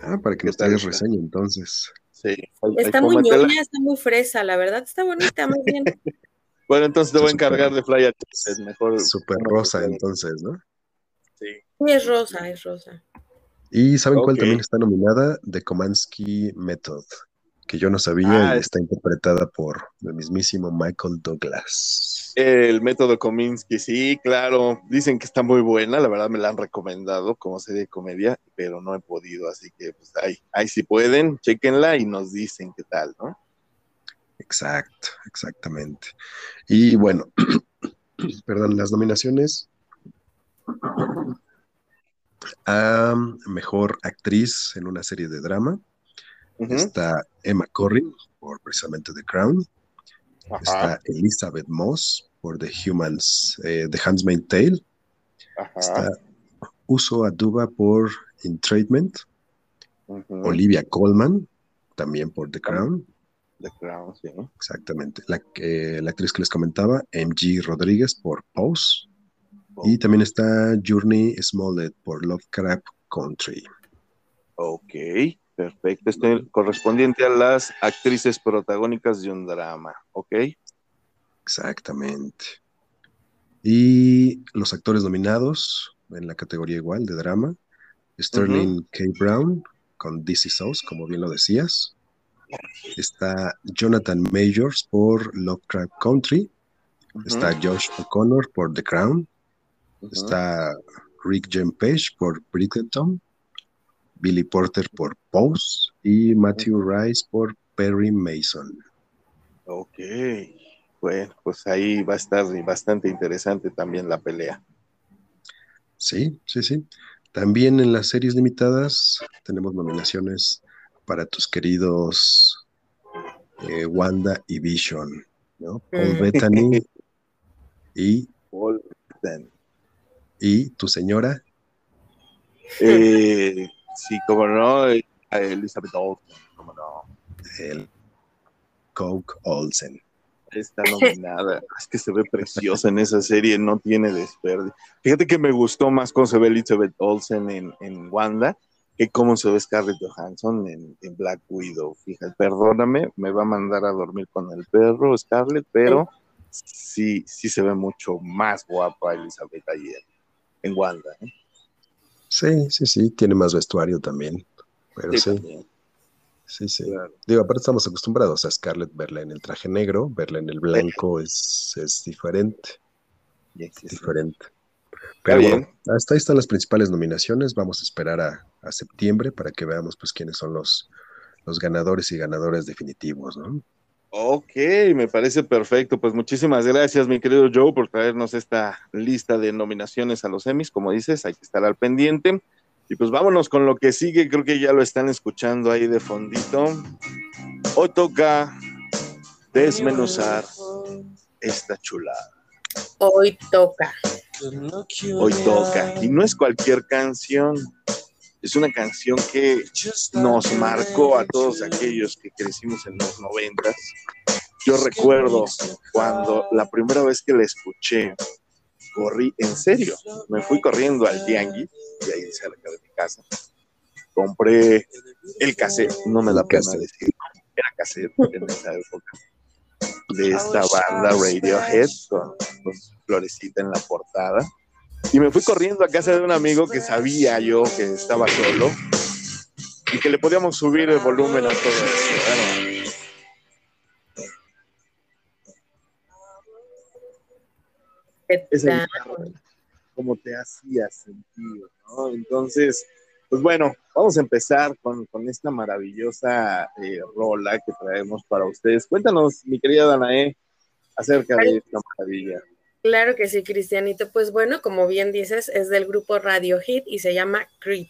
Ah, para que nos traigas reseña entonces. Sí. Está muy ñoña, está muy fresa, la verdad está bonita, muy bien. [LAUGHS] bueno, entonces te voy a encargar de Fly es mejor. Súper rosa entonces, ¿no? Sí. Sí, es rosa, es rosa. ¿Y saben cuál también está nominada? The Komansky Method, que yo no sabía y ah, está interpretada por el mismísimo Michael Douglas. El método Kominsky, sí, claro. Dicen que está muy buena, la verdad me la han recomendado como serie de comedia, pero no he podido, así que pues ahí, ahí si pueden, chequenla y nos dicen qué tal, ¿no? Exacto, exactamente. Y bueno, [CLEARS THROAT] perdón, las nominaciones a mejor actriz en una serie de drama está Emma Corrin por precisamente The Crown. Está Elizabeth Moss por The Humans, eh, The Handmaid's Tale. Está Uso Aduba por Entrainment. Olivia Colman, también por The Crown. The Crown, sí. Exactamente. La, la actriz que les comentaba, MG Rodríguez por Pose. Y también está Journey Smollett por Lovecraft Country. Ok. Perfecto, este correspondiente a las actrices protagónicas de un drama, ¿ok? Exactamente. Y los actores nominados en la categoría igual de drama, Sterling K. Brown con DC Sauce, como bien lo decías. Está Jonathan Majors por Lovecraft Country. Está Josh O'Connor por The Crown. Está Rick Jem Page por Bridgerton. Billy Porter por Pose y Matthew Rice por Perry Mason. Ok, bueno, pues ahí va a estar bastante interesante también la pelea. Sí, sí, sí. También en las series limitadas tenemos nominaciones para tus queridos eh, Wanda y Vision, ¿no? Paul. Bettany y Paul y tu señora. Eh, Sí, como no, eh, Elizabeth Olsen, como no. El Coke Olsen. Está nominada. [LAUGHS] es que se ve preciosa en esa serie, no tiene desperdicio. Fíjate que me gustó más cómo se ve Elizabeth Olsen en, en Wanda que cómo se ve Scarlett Johansson en, en, Black Widow. Fíjate, perdóname, me va a mandar a dormir con el perro Scarlett, pero sí, sí se ve mucho más guapa Elizabeth ahí en, Wanda. ¿eh? Sí, sí, sí, tiene más vestuario también, pero sí. Sí, sí. Digo, aparte estamos acostumbrados a Scarlett verla en el traje negro, verla en el blanco es, es diferente. diferente. Pero bien. hasta ahí están las principales nominaciones. Vamos a esperar a, a, septiembre para que veamos pues quiénes son los, los ganadores y ganadores definitivos, ¿no? Ok, me parece perfecto. Pues muchísimas gracias, mi querido Joe, por traernos esta lista de nominaciones a los Emmys. Como dices, hay que estar al pendiente. Y pues vámonos con lo que sigue, creo que ya lo están escuchando ahí de fondito. Hoy toca desmenuzar esta chulada. Hoy toca. Hoy toca. Y no es cualquier canción, es una canción que nos marcó a todos aquellos que crecimos en los noventas. Yo recuerdo cuando la primera vez que la escuché, corrí, en serio, me fui corriendo al tianguis, y ahí cerca de mi casa. Compré el cassette, no me da pena decir, era cassette en esa época, de esta banda Radiohead, con, con florecita en la portada. Y me fui corriendo a casa de un amigo que sabía yo que estaba solo y que le podíamos subir el volumen a todo eso. esa como te hacía sentir, ¿no? Entonces, pues bueno, vamos a empezar con, esta maravillosa eh, rola que traemos para ustedes. Cuéntanos, mi querida Danae, acerca de esta maravilla. Claro que sí, Cristianito. Pues bueno, como bien dices, es del grupo Radio Hit y se llama Creep.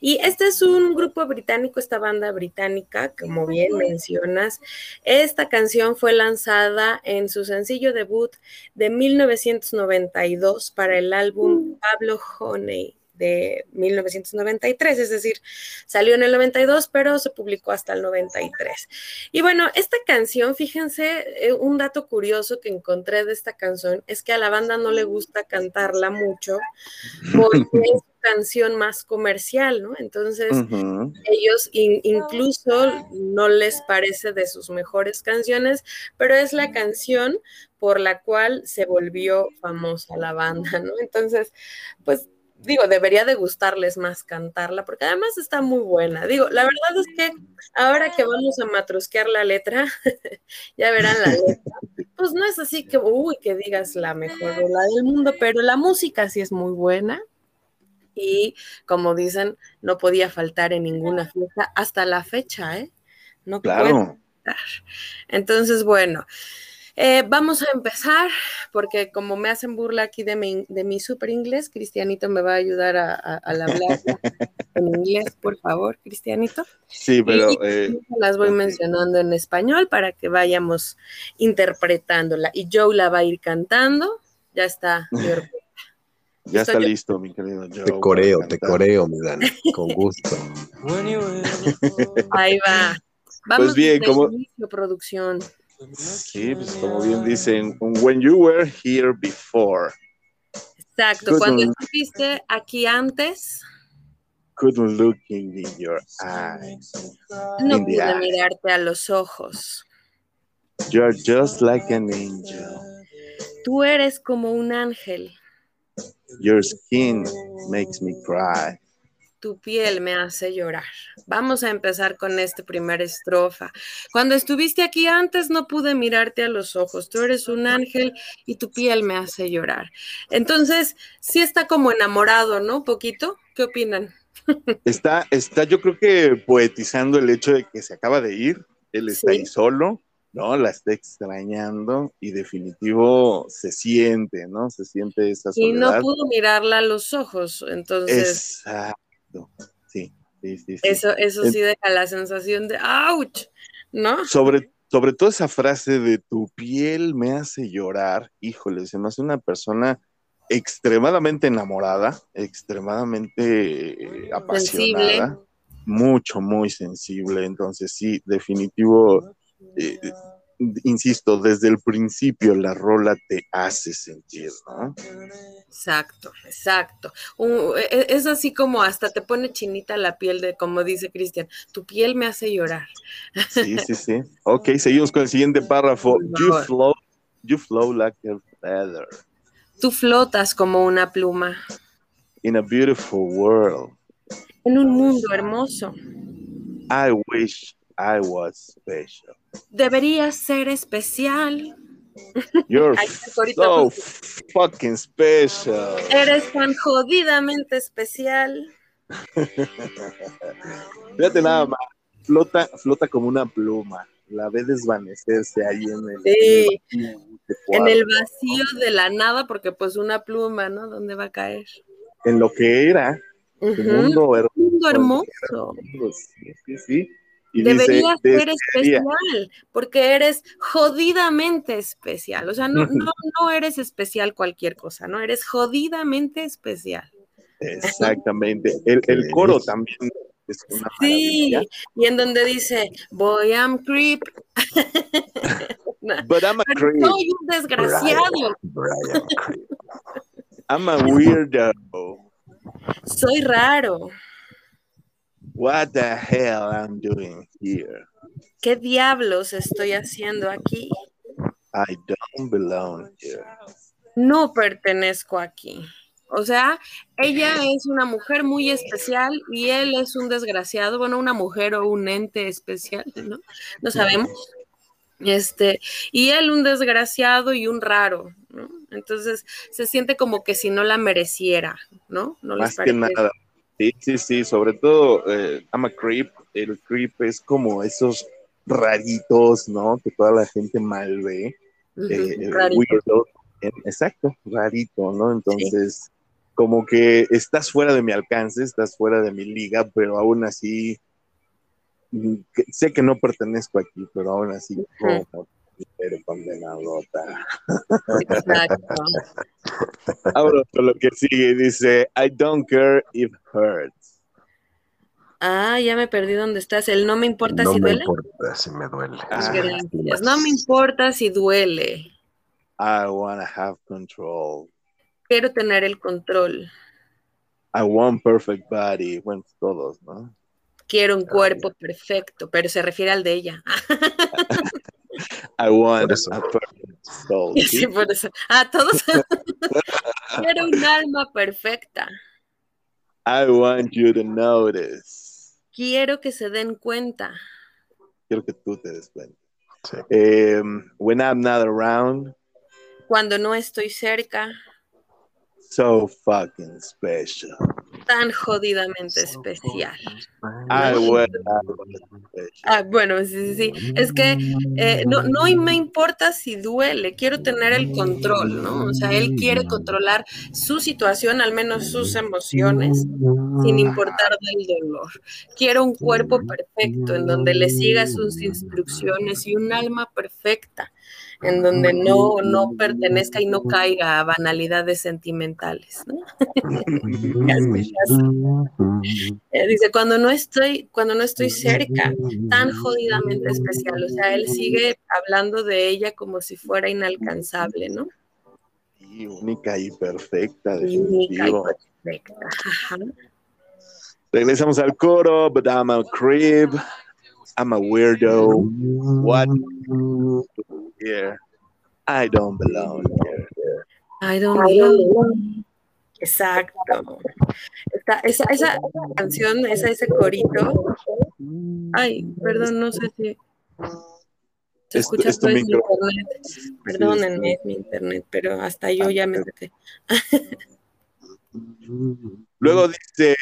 Y este es un grupo británico, esta banda británica, como bien mencionas. Esta canción fue lanzada en su sencillo debut de 1992 para el álbum Pablo Honey de 1993, es decir, salió en el 92, pero se publicó hasta el 93. Y bueno, esta canción, fíjense, eh, un dato curioso que encontré de esta canción es que a la banda no le gusta cantarla mucho porque es canción más comercial, ¿no? Entonces, ellos incluso no les parece de sus mejores canciones, pero es la canción por la cual se volvió famosa la banda, ¿no? Entonces, pues digo, debería de gustarles más cantarla, porque además está muy buena. Digo, la verdad es que ahora que vamos a matrusquear la letra, [LAUGHS] ya verán la letra, pues no es así que, uy, que digas la mejor la del mundo, pero la música sí es muy buena. Y como dicen, no podía faltar en ninguna fiesta hasta la fecha, ¿eh? No claro. Entonces, bueno, eh, vamos a empezar, porque como me hacen burla aquí de mi, de mi super inglés, Cristianito me va a ayudar a, hablar [LAUGHS] en inglés, por favor, Cristianito. Sí, pero... Eh, las voy mencionando en español para que vayamos interpretándola. Y Joe la va a ir cantando. Ya está. [LAUGHS] Ya está listo, mi querido Joe. Te coreo, te coreo, mi Dan, con gusto. [LAUGHS] Ahí va. Pues vamos pues bien, como... Inicio, producción. Sí, pues como bien dicen, when you were here before. Exacto, cuando estuviste aquí antes. Couldn't look in your eyes. No pude mirarte a los ojos. You're just like an angel. Tú eres como un ángel. Your skin makes me cry tu piel me hace llorar. Vamos a empezar con esta primera estrofa. Cuando estuviste aquí antes no pude mirarte a los ojos. Tú eres un ángel y tu piel me hace llorar. Entonces, sí está como enamorado, ¿no? Poquito. ¿Qué opinan? Está, está, yo creo que poetizando el hecho de que se acaba de ir. Él está ahí solo, ¿no? La está extrañando y definitivo se siente, ¿no? Se siente esa soledad. Y no pudo mirarla a los ojos, entonces. Exacto Sí, sí, sí. Eso, eso sí deja la sensación de ¡ouch! ¿No? Sobre, sobre todo esa frase de tu piel me hace llorar, híjole, se me hace una persona extremadamente enamorada, extremadamente eh, apasionada, mucho, muy sensible. Entonces, sí, definitivo, eh, insisto, desde el principio la rola te hace sentir, ¿no? Exacto, exacto. E, e, es así como hasta te pone chinita la piel de, como dice Cristian, tu piel me hace llorar. Sí, sí, sí. Ok, seguimos con el siguiente párrafo. You float You flow like a feather. Tú flotas como una pluma. In a beautiful world. En un mundo hermoso. I wish I was special. Deberías ser especial. You're so fucking special. Eres tan jodidamente especial. [LAUGHS] Fíjate nada más, flota, flota como una pluma, la ve desvanecerse ahí en el, sí, en el vacío de la nada, porque pues una pluma, ¿no? ¿Dónde va a caer? En lo que era, mundo hermoso. mundo hermoso. Sí, sí, sí. Deberías ser especial, porque eres jodidamente especial. O sea, no, [LAUGHS] no, no eres especial cualquier cosa, no eres jodidamente especial. Exactamente. El, el coro también es una Sí, y en donde dice, boy, I'm creep. [LAUGHS] But I'm a creep. Soy un desgraciado. I'm a weirdo. Soy raro. What the hell I'm doing here? ¿Qué diablos estoy haciendo aquí? I don't belong here. No pertenezco aquí. O sea, ella es una mujer muy especial y él es un desgraciado, bueno, una mujer o un ente especial, ¿no? No sabemos. Este, y él un desgraciado y un raro, ¿no? Entonces se siente como que si no la mereciera, ¿no? no Más que nada, Sí, sí, sí, sobre todo eh, I'm a creep, el creep es como esos raritos, ¿no? Que toda la gente mal ve. Eh, exacto, rarito, ¿no? Entonces, como que estás fuera de mi alcance, estás fuera de mi liga, pero aún así, mm, sé que no pertenezco aquí, pero aún así, como condenadota. Exacto. Ahora lo que sigue, dice, I don't care if hurts. Ah, ya me perdí dónde estás. El no me importa si duele. No me importa si me duele. Ah, no me importa si duele. I wanna have control. Quiero tener el control. I want perfect body. Bueno, todos, ¿no? Quiero un cuerpo perfecto, pero se refiere al de ella. [LAUGHS] I want a perfect soul. [LAUGHS] ¿sí? por eso. Ah, todos. [LAUGHS] Quiero un alma perfecta. I want you to notice. Quiero que se den cuenta. Quiero que tú te des cuenta. Sí. Um, when I'm not around. Cuando no estoy cerca. So fucking special tan jodidamente especial. Ah, bueno. Ah, bueno, sí, sí, sí. Es que eh, no, no me importa si duele, quiero tener el control, ¿no? O sea, él quiere controlar su situación, al menos sus emociones, sin importar del dolor. Quiero un cuerpo perfecto en donde le siga sus instrucciones y un alma perfecta en donde no, no pertenezca y no caiga a banalidades sentimentales. ¿no? [LAUGHS] Eh, dice, cuando no estoy, cuando no estoy cerca, tan jodidamente especial. O sea, él sigue hablando de ella como si fuera inalcanzable, ¿no? Y única y perfecta. única y perfecta. Regresamos al coro, but I'm a crib. I'm a weirdo. What here? I don't belong here. I don't belong. Exacto. Esta, esa, esa canción, esa, ese corito. Ay, perdón, no sé si se escucha por mi internet. Perdónenme, es mi internet, pero hasta yo ya me metí. Luego dice,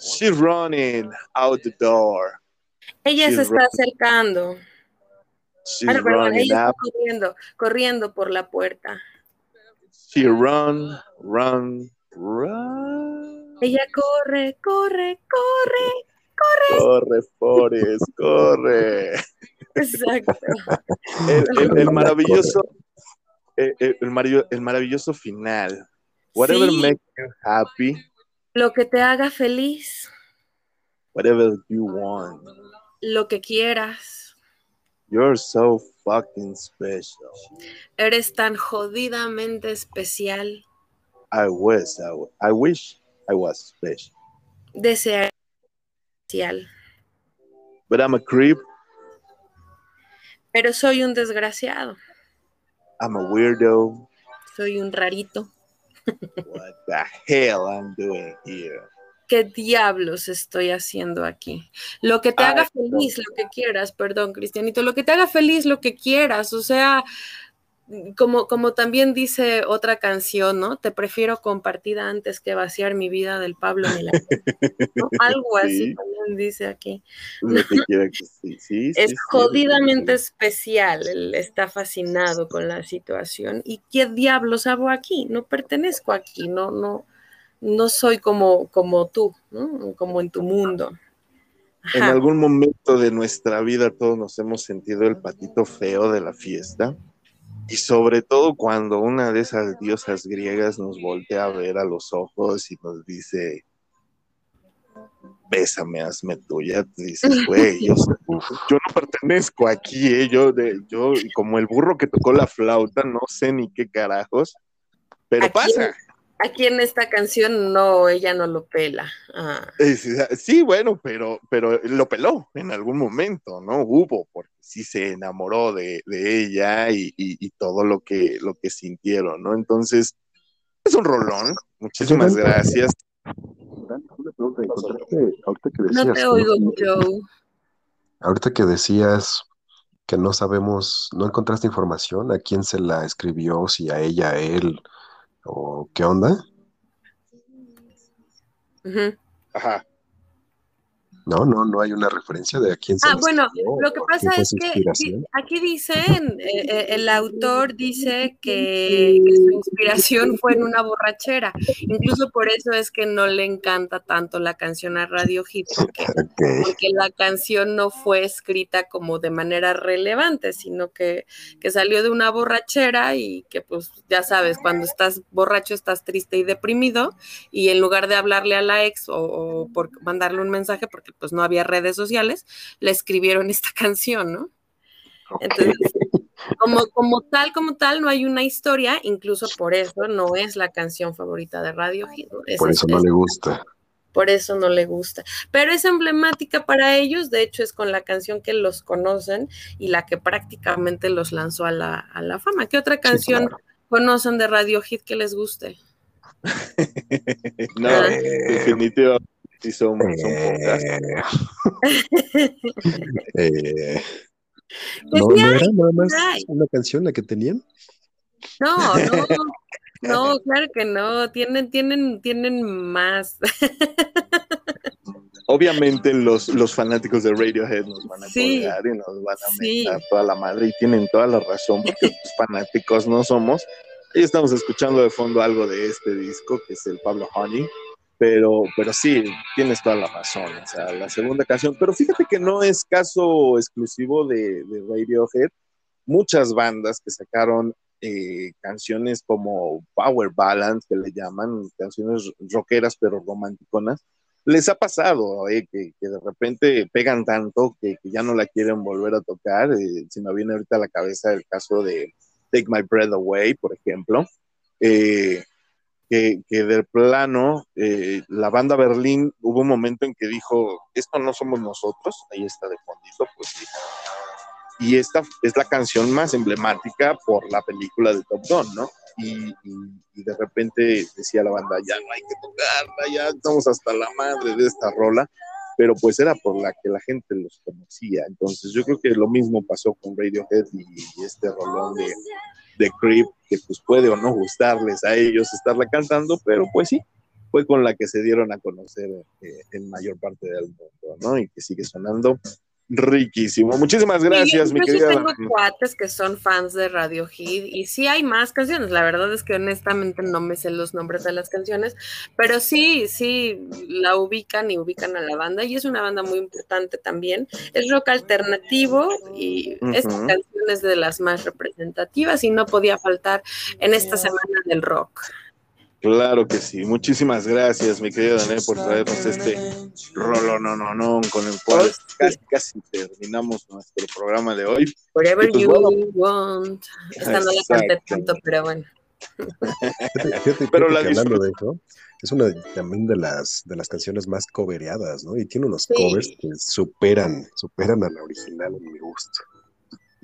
she's running out the door. Ella se está acercando. Ah, perdón, ella está corriendo, corriendo por la puerta. She run, run, run. Ella corre, corre, corre, corre. Corre, Forrest, corre. Exacto. [LAUGHS] El, maravilloso, el, el, maravilloso final. Whatever makes you happy. Lo que te haga feliz. Whatever you want lo que quieras. You're so fucking special. Eres tan jodidamente especial. I was, I, wish I was special. Desear especial. But I'm a creep. Pero soy un desgraciado. I'm a weirdo. Soy un rarito. What the hell I'm doing here? ¿Qué diablos estoy haciendo aquí? Lo que te haga feliz, lo que quieras, perdón, Cristianito, lo que te haga feliz, lo que quieras, o sea, como, como también dice otra canción, ¿no? Te prefiero compartida antes que vaciar mi vida del Pablo Milán. [LAUGHS] Algo así también dice aquí. es jodidamente especial, él está fascinado con la situación. ¿Y qué diablos hago aquí? No pertenezco aquí, no, no, no soy como, como tú, ¿no? como en tu mundo. En algún momento de nuestra vida todos nos hemos sentido el patito feo de la fiesta y sobre todo cuando una de esas diosas griegas nos voltea a ver a los ojos y nos dice, bésame, hazme tuya, dices, [LAUGHS] güey, yo, no pertenezco aquí, ¿eh? yo, de, yo, como el burro que tocó la flauta, no sé ni qué carajos, pero pasa. Aquí en esta canción no, ella no lo pela. Ah. Sí, bueno, pero, pero lo peló en algún momento, ¿no? Hubo, porque sí se enamoró de, ella y, todo lo que, lo que sintieron, ¿no? Entonces, es un rolón. Muchísimas gracias. no te oigo, Joe. Ahorita que decías que no sabemos, no encontraste información a quién se la escribió, si a ella, a él, o qué onda. Ajá. No, no, no hay una referencia de a quién se Ah, bueno, lo que pasa es que aquí dicen, eh, eh, el autor dice que, su inspiración fue en una borrachera. Incluso por eso es que no le encanta tanto la canción a Radio Hit, porque, [LAUGHS] porque la canción no fue escrita como de manera relevante, sino que, que salió de una borrachera y que pues ya sabes, cuando estás borracho estás triste y deprimido y en lugar de hablarle a la ex o, o por mandarle un mensaje, porque pues no había redes sociales, le escribieron [LAUGHS] esta canción, ¿no? Entonces, como, como tal, como tal, no hay una historia, incluso por eso no es la canción favorita de Radio por eso no le gusta. Por eso no le gusta. Pero es emblemática para ellos, de hecho es con la canción que los conocen y la que prácticamente los lanzó a la, fama. ¿Qué otra canción conocen de Radio Hit que les guste? [LAUGHS] no, ah. definitivamente Sí, son, pocas. Eh, [LAUGHS] no, no era nada más una canción la que tenían. No, no, [LAUGHS] no, claro que no. Tienen, tienen, tienen más. [LAUGHS] Obviamente los, los fanáticos de Radiohead nos van a sí, y nos van a meter toda la madre y tienen toda la razón porque los fanáticos no somos. Y estamos escuchando de fondo algo de este disco que es el Pablo Honey pero, pero sí, tienes toda la razón, o sea, la segunda canción, pero fíjate que no es caso exclusivo de, Radiohead, muchas bandas que sacaron eh, canciones como Power Balance, que le llaman, canciones rockeras pero romanticonas, les ha pasado eh, que, de repente pegan tanto que, ya no la quieren volver a tocar, eh, se me viene ahorita a la cabeza el caso de Take My Breath Away, por ejemplo, eh, que, del plano, eh, la banda Berlín hubo un momento en que dijo, esto no somos nosotros, ahí está de fondito, pues sí. Y esta es la canción más emblemática por la película de Top Gun, ¿no? Y, y, de repente decía la banda, ya no hay que tocarla, ya estamos hasta la madre de esta rola, pero pues era por la que la gente los conocía. Entonces yo creo que lo mismo pasó con Radiohead y, y este rolón de, de Creep, que pues puede o no gustarles a ellos estarla cantando, pero pues sí, fue con la que se dieron a conocer eh, en mayor parte del mundo, ¿no? Y que sigue sonando riquísimo. Muchísimas gracias, mi querida. Yo tengo cuates que son fans de Radio Hit y sí hay más canciones. La verdad es que honestamente no me sé los nombres de las canciones, pero sí, sí la ubican y ubican a la banda y es una banda muy importante también. Es rock alternativo y esta canción es de las más representativas y no podía faltar en esta semana del rock. Claro que sí. Muchísimas gracias, mi querida Daniel, por traernos este rolo no no no con el cual casi, casi terminamos nuestro programa de hoy. Whatever pues, you want. Esta no la canté tanto, pero bueno. pero la hablando de eso, es una también de las de las canciones más cobereadas, ¿no? Y tiene unos covers que superan, superan a la original en mi gusto.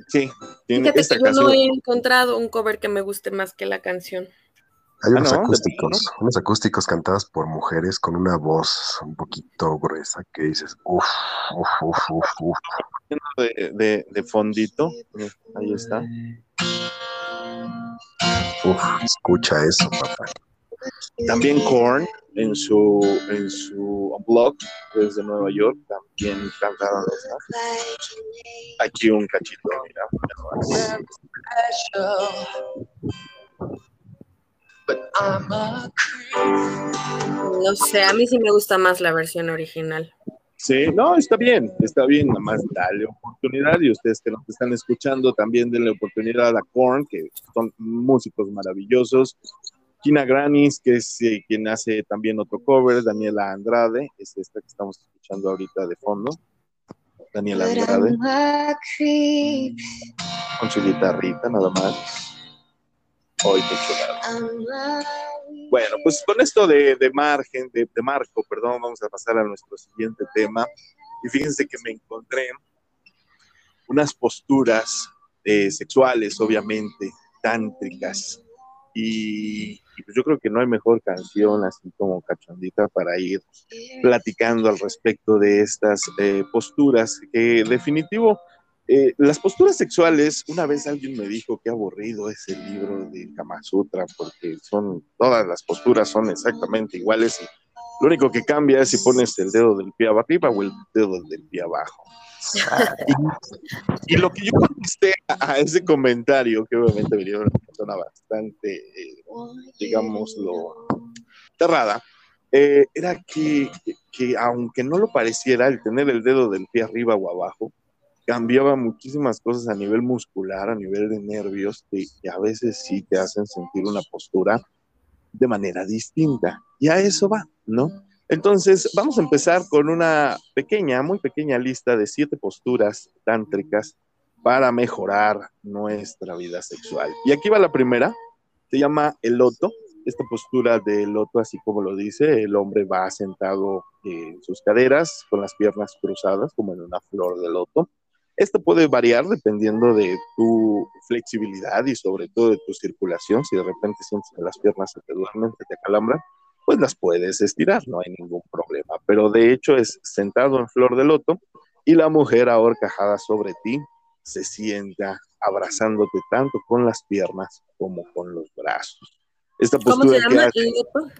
Sí. Tiene, Fíjate que yo no he encontrado un cover que me guste más que la canción. Hay ah, unos acústicos, unos acústicos cantados por mujeres con una voz un poquito gruesa que dices, uff, uff, uff, uff, uff. De, de, fondito, ahí está. Uf, escucha eso, papá. También Korn en su en su blog desde Nueva York también cantaron esa. Aquí un cachito, mira. No sé, a mí sí me gusta más la versión original. Sí, no, está bien, está bien, nada más dale oportunidad y ustedes que nos están escuchando también denle oportunidad a la Korn, que son músicos maravillosos. Kina Granis, que es eh, quien hace también otro cover, Daniela Andrade, es esta que estamos escuchando ahorita de fondo. Daniela Andrade. Con su guitarrita nada más. Hoy Bueno, pues con esto de, margen, de, marco, perdón, vamos a pasar a nuestro siguiente tema. Y fíjense que me encontré unas posturas eh, sexuales, obviamente, tántricas. Y, pues yo creo que no hay mejor canción así como cachondita para ir platicando al respecto de estas eh, posturas que definitivo eh, las posturas sexuales, una vez alguien me dijo que aburrido es el libro de Kama Sutra, porque son, todas las posturas son exactamente iguales. Lo único que cambia es si pones el dedo del pie arriba o el dedo del pie abajo. y, lo que yo contesté a, ese comentario, que obviamente venía de una persona bastante, eh, digámoslo, cerrada, eh, era que, que aunque no lo pareciera, el tener el dedo del pie arriba o abajo, cambiaba muchísimas cosas a nivel muscular, a nivel de nervios, que, a veces sí te hacen sentir una postura de manera distinta. Y a eso va, ¿no? Entonces, vamos a empezar con una pequeña, muy pequeña lista de siete posturas tántricas para mejorar nuestra vida sexual. Y aquí va la primera, se llama el loto. Esta postura de loto, así como lo dice, el hombre va sentado en sus caderas, con las piernas cruzadas, como en una flor de loto. Esto puede variar dependiendo de tu flexibilidad y sobre todo de tu circulación. Si de repente sientes que las piernas se te duermen, se te acalambran, pues las puedes estirar, no hay ningún problema. Pero de hecho es sentado en flor de loto y la mujer ahorcajada sobre ti se sienta abrazándote tanto con las piernas como con los brazos. Esta ¿Cómo se llama el loto?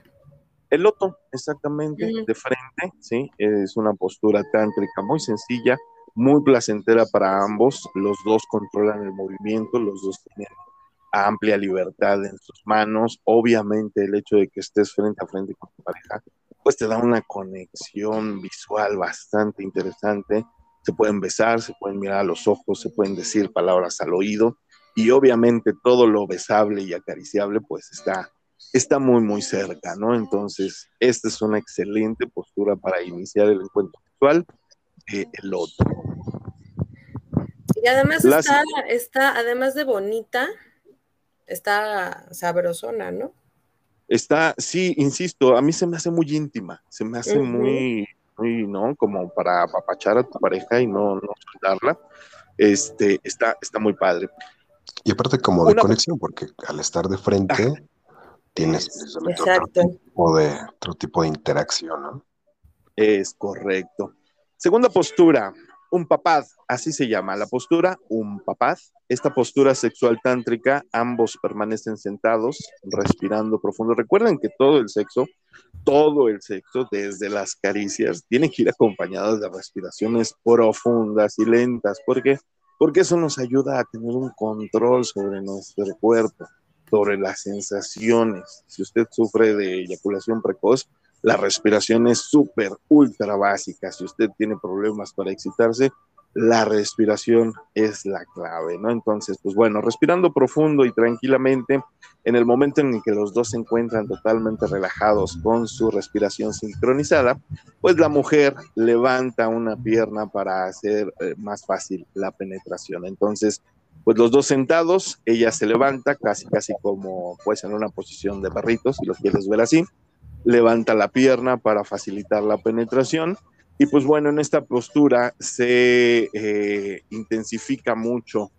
El loto, exactamente, de frente, ¿sí? Es una postura tántrica muy sencilla, muy placentera para ambos. Los dos controlan el movimiento, los dos tienen amplia libertad en sus manos. Obviamente el hecho de que estés frente a frente con tu pareja, pues te da una conexión visual bastante interesante. Se pueden besar, se pueden mirar a los ojos, se pueden decir palabras al oído y obviamente todo lo besable y acariciable pues está, está muy muy cerca, ¿no? Entonces, esta es una excelente postura para iniciar el encuentro sexual el otro. Y además está, está, además de bonita, está sabrosona, ¿no? Está, sí, insisto, a mí se me hace muy íntima, se me hace muy, muy, ¿no? Como para apapachar a tu pareja y no, no soltarla. Este, está, está muy padre. Y aparte como de conexión, porque al estar de frente tienes otro tipo, de, otro tipo de interacción, ¿no? Es correcto. Segunda postura, un papaz, así se llama la postura, un papaz. Esta postura sexual tántrica, ambos permanecen sentados, respirando profundo. Recuerden que todo el sexo, todo el sexo, desde las caricias, tiene que ir acompañado de respiraciones profundas y lentas. ¿Por qué? Porque eso nos ayuda a tener un control sobre nuestro cuerpo, sobre las sensaciones. Si usted sufre de eyaculación precoz, la respiración es súper, ultra básica. Si usted tiene problemas para excitarse, la respiración es la clave, ¿no? Entonces, pues bueno, respirando profundo y tranquilamente, en el momento en que los dos se encuentran totalmente relajados con su respiración sincronizada, pues la mujer levanta una pierna para hacer eh, más fácil la penetración. Entonces, pues los dos sentados, ella se levanta casi, casi como pues en una posición de perritos, si los quieres ver así levanta la pierna para facilitar la penetración. Y pues bueno, en esta postura se eh, intensifica mucho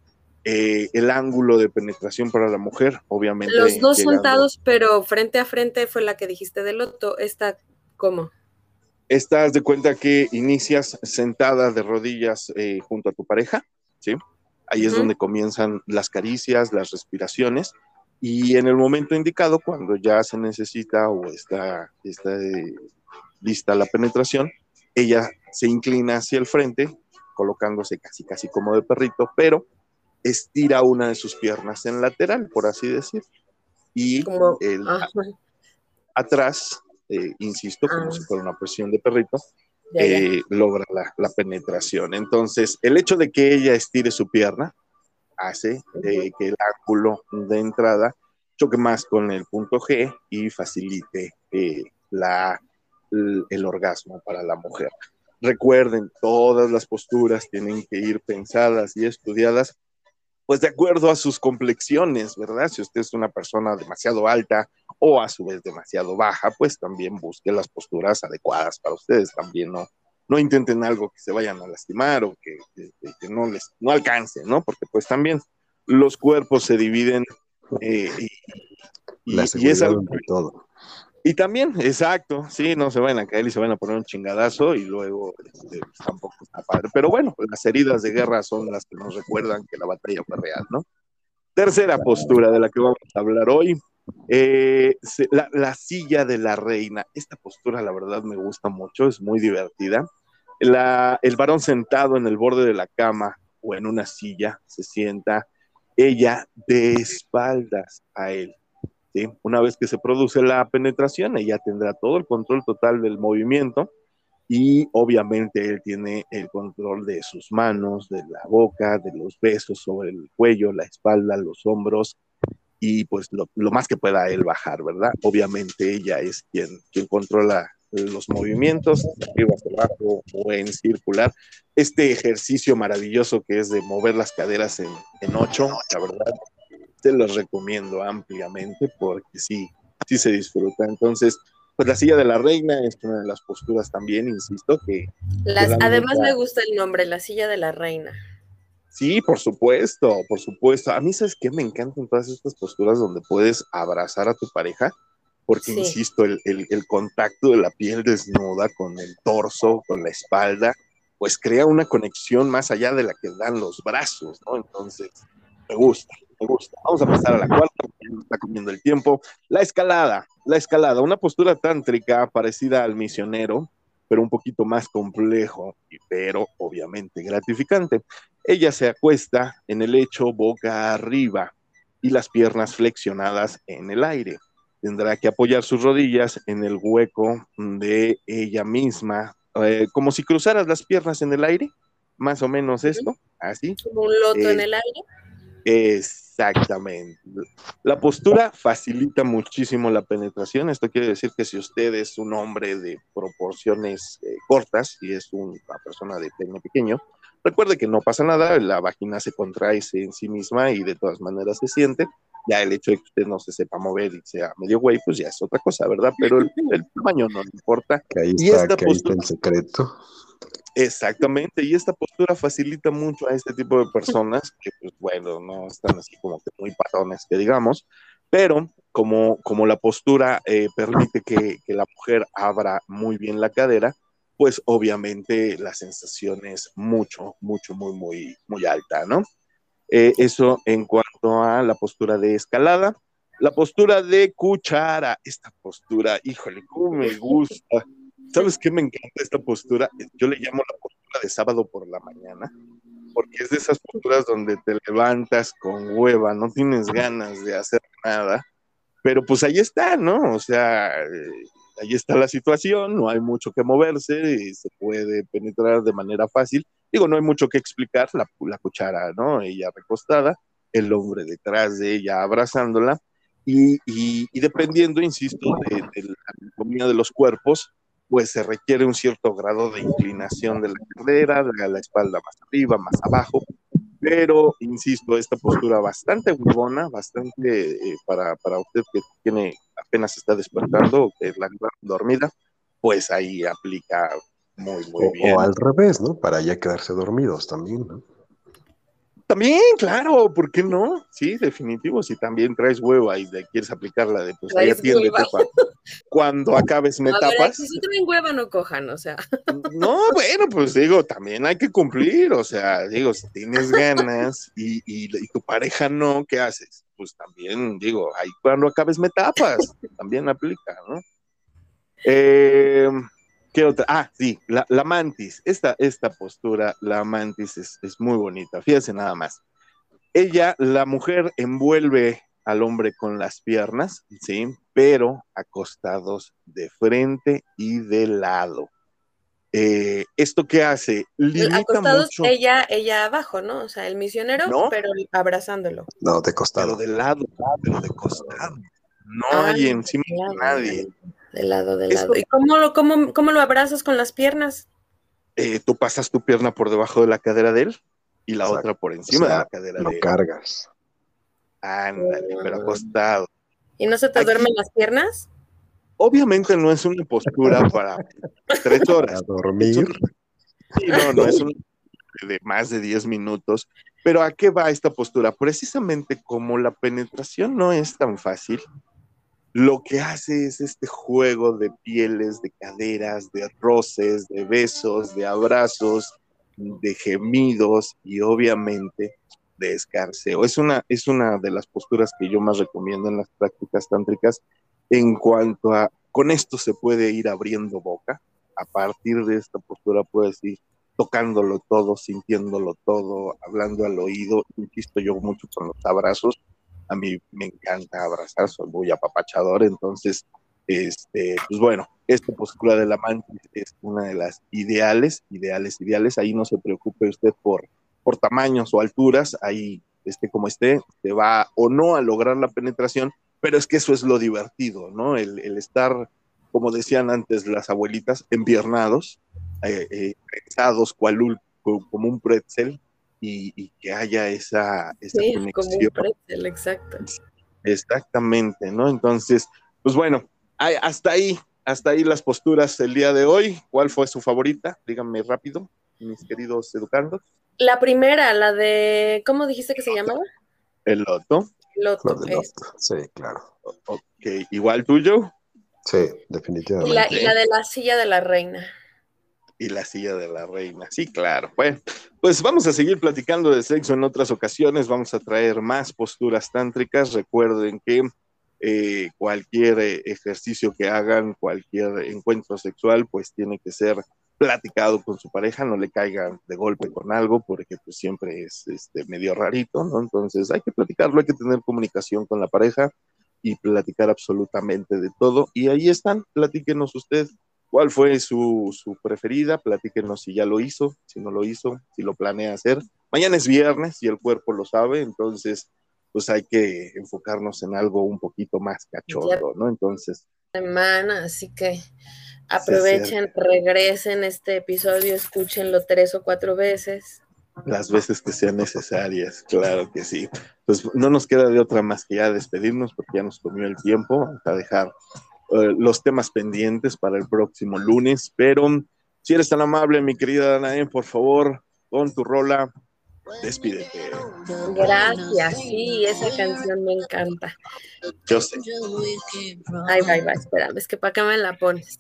eh, el ángulo de penetración para la mujer, obviamente. Los dos sentados, pero frente a frente fue la que dijiste del otro. ¿Esta cómo? Estás de cuenta que inicias sentada de rodillas eh, junto a tu pareja, ¿sí? Ahí es donde comienzan las caricias, las respiraciones, y en el momento indicado, cuando ya se necesita o está, está eh, lista la penetración, ella se inclina hacia el frente, colocándose casi casi como de perrito, pero estira una de sus piernas en lateral, por así decir. Y el, atrás, eh, insisto, como ah. si fuera una posición de perrito, eh, logra la, penetración. Entonces, el hecho de que ella estire su pierna hace que el ángulo de entrada choque más con el punto G y facilite eh, la, el orgasmo para la mujer. Recuerden, todas las posturas tienen que ir pensadas y estudiadas pues de acuerdo a sus complexiones, ¿verdad? Si usted es una persona demasiado alta o a su vez demasiado baja, pues también busque las posturas adecuadas para ustedes, también no, no intenten algo que se vayan a lastimar o que, no les no alcance, ¿no? Porque pues también los cuerpos se dividen eh, y, y, es algo todo. Y también, exacto, sí, no se van a caer y se van a poner un chingadazo y luego este, pues, tampoco está padre. Pero bueno, las heridas de guerra son las que nos recuerdan que la batalla fue real, ¿no? Tercera postura de la que vamos a hablar hoy, eh, la, silla de la reina. Esta postura, la verdad, me gusta mucho, es muy divertida. El varón sentado en el borde de la cama o en una silla se sienta, ella de espaldas a él una vez que se produce la penetración, ella tendrá todo el control total del movimiento y obviamente él tiene el control de sus manos, de la boca, de los besos sobre el cuello, la espalda, los hombros y pues lo, más que pueda él bajar, ¿verdad? Obviamente ella es quien, quien controla los movimientos, arriba hacia abajo o en circular. Este ejercicio maravilloso que es de mover las caderas en, en ocho, la verdad, te los recomiendo ampliamente porque sí, sí se disfruta. Entonces, pues la silla de la reina es una de las posturas también, insisto, que... además me gusta el nombre, la silla de la reina. Sí, por supuesto, por supuesto. A mí, ¿sabes qué? Me encantan todas estas posturas donde puedes abrazar a tu pareja, porque, insisto, el, el, contacto de la piel desnuda con el torso, con la espalda, pues crea una conexión más allá de la que dan los brazos, ¿no? Entonces, me gusta, me gusta. Vamos a pasar a la cuarta, está comiendo el tiempo. La escalada, la escalada, una postura tántrica parecida al misionero, pero un poquito más complejo, pero obviamente gratificante. Ella se acuesta en el lecho boca arriba y las piernas flexionadas en el aire. Tendrá que apoyar sus rodillas en el hueco de ella misma, eh, como si cruzaras las piernas en el aire, más o menos esto, así. Como un loto en eh, el aire. Exactamente. La postura facilita muchísimo la penetración. Esto quiere decir que si usted es un hombre de proporciones eh, cortas y es una persona de pene pequeño, recuerde que no pasa nada, la vagina se contrae en sí misma y de todas maneras se siente. Ya el hecho de que usted no se sepa mover y sea medio güey, pues ya es otra cosa, ¿verdad? Pero el, tamaño no le importa. Que ahí está, que ahí está el secreto. Exactamente, y esta postura facilita mucho a este tipo de personas que, pues bueno, no están así como que muy patrones, que digamos, pero como, como la postura eh, permite que, la mujer abra muy bien la cadera, pues obviamente la sensación es mucho, mucho, muy, muy, muy alta, ¿no? Eh, eso en cuanto a la postura de escalada. La postura de cuchara, esta postura, híjole, cómo me gusta ¿Sabes qué me encanta esta postura? Yo le llamo la postura de sábado por la mañana, porque es de esas posturas donde te levantas con hueva, no tienes ganas de hacer nada, pero pues ahí está, ¿no? O sea, eh, ahí está la situación, no hay mucho que moverse y se puede penetrar de manera fácil. Digo, no hay mucho que explicar, la, cuchara, ¿no? Ella recostada, el hombre detrás de ella abrazándola. Y, dependiendo, insisto, de, la anatomía de los cuerpos, pues se requiere un cierto grado de inclinación de la cadera, de la espalda más arriba, más abajo, pero insisto, esta postura bastante buena, bastante eh, para, usted que tiene apenas está despertando, que es la dormida, pues ahí aplica muy, muy bien. O al revés, ¿no? Para ya quedarse dormidos también, ¿no? también, claro, ¿por qué no? Sí, definitivo, si también traes hueva y quieres aplicarla de pues ahí atiéndete cuando acabes [LAUGHS] me tapas. si traen hueva no cojan, o sea. [LAUGHS] No, bueno, pues digo, también hay que cumplir, o sea, digo, si tienes ganas y, y, tu pareja no, ¿qué haces? Pues también, digo, ahí cuando acabes me tapas, también aplica, ¿no? Eh, ¿Qué otra? Ah, sí, la, mantis. Esta, esta postura, la mantis es, muy bonita. Fíjense nada más. Ella, la mujer, envuelve al hombre con las piernas, sí, pero acostados de frente y de lado. Eh, ¿Esto qué hace? Limita acostados ella, ella abajo, ¿no? O sea, el misionero, pero abrazándolo. No, de costado. Pero de lado, pero de costado. No hay encima de nadie. De lado, de lado. ¿Y cómo lo, cómo, cómo lo abrazas con las piernas? Eh, tú pasas tu pierna por debajo de la cadera de él y la otra por encima de la cadera de él. cargas. Ándale, pero acostado. ¿Y no se te duermen las piernas? Obviamente no es una postura [LAUGHS] para tres horas. Para dormir. Sí, no, no es un de más de diez minutos. Pero ¿a qué va esta postura? Precisamente como la penetración no es tan fácil, lo que hace es este juego de pieles, de caderas, de roces, de besos, de abrazos, de gemidos y obviamente de escarceo. Es una, es una de las posturas que yo más recomiendo en las prácticas tántricas en cuanto a, con esto se puede ir abriendo boca, a partir de esta postura puedes ir tocándolo todo, sintiéndolo todo, hablando al oído, insisto yo mucho con los abrazos, a mí me encanta abrazar, soy muy apapachador, entonces, este, pues bueno, esta postura de la mantis es una de las ideales, ideales, ideales, ahí no se preocupe usted por, por tamaños o alturas, ahí esté como esté, se va o no a lograr la penetración, pero es que eso es lo divertido, ¿no? El, estar, como decían antes las abuelitas, empiernados, eh, eh como un pretzel, y, que haya esa, esa sí, conexión. Como un exacto. Exactamente, ¿no? Entonces, pues bueno, hasta ahí, hasta ahí las posturas el día de hoy. ¿Cuál fue su favorita? Díganme rápido, mis queridos educandos. La primera, la de, ¿cómo dijiste que se llamaba? El loto. Loto, Sí, claro. Ok, igual tuyo. Sí, definitivamente. y la de la silla de la reina y la silla de la reina. Sí, claro. Bueno, pues vamos a seguir platicando de sexo en otras ocasiones. Vamos a traer más posturas tántricas. Recuerden que eh, cualquier eh, ejercicio que hagan, cualquier encuentro sexual, pues tiene que ser platicado con su pareja, no le caigan de golpe con algo, porque pues siempre es este, medio rarito, ¿no? Entonces hay que platicarlo, hay que tener comunicación con la pareja y platicar absolutamente de todo. Y ahí están, platíquenos usted ¿Cuál fue su, preferida? Platíquenos si ya lo hizo, si no lo hizo, si lo planea hacer. Mañana es viernes y el cuerpo lo sabe, entonces pues hay que enfocarnos en algo un poquito más cachondo, ¿no? Entonces. Semana, así que aprovechen, regresen este episodio, escúchenlo tres o cuatro veces. Las veces que sean necesarias, claro que sí. Pues no nos queda de otra más que ya despedirnos porque ya nos comió el tiempo, vamos a dejar eh, los temas pendientes para el próximo lunes, pero si eres tan amable, mi querida Danae, por favor, con tu rola, despídete. Gracias, sí, esa canción me encanta. Yo sé. Ay, bye, bye, espérame, es que para qué me la pones.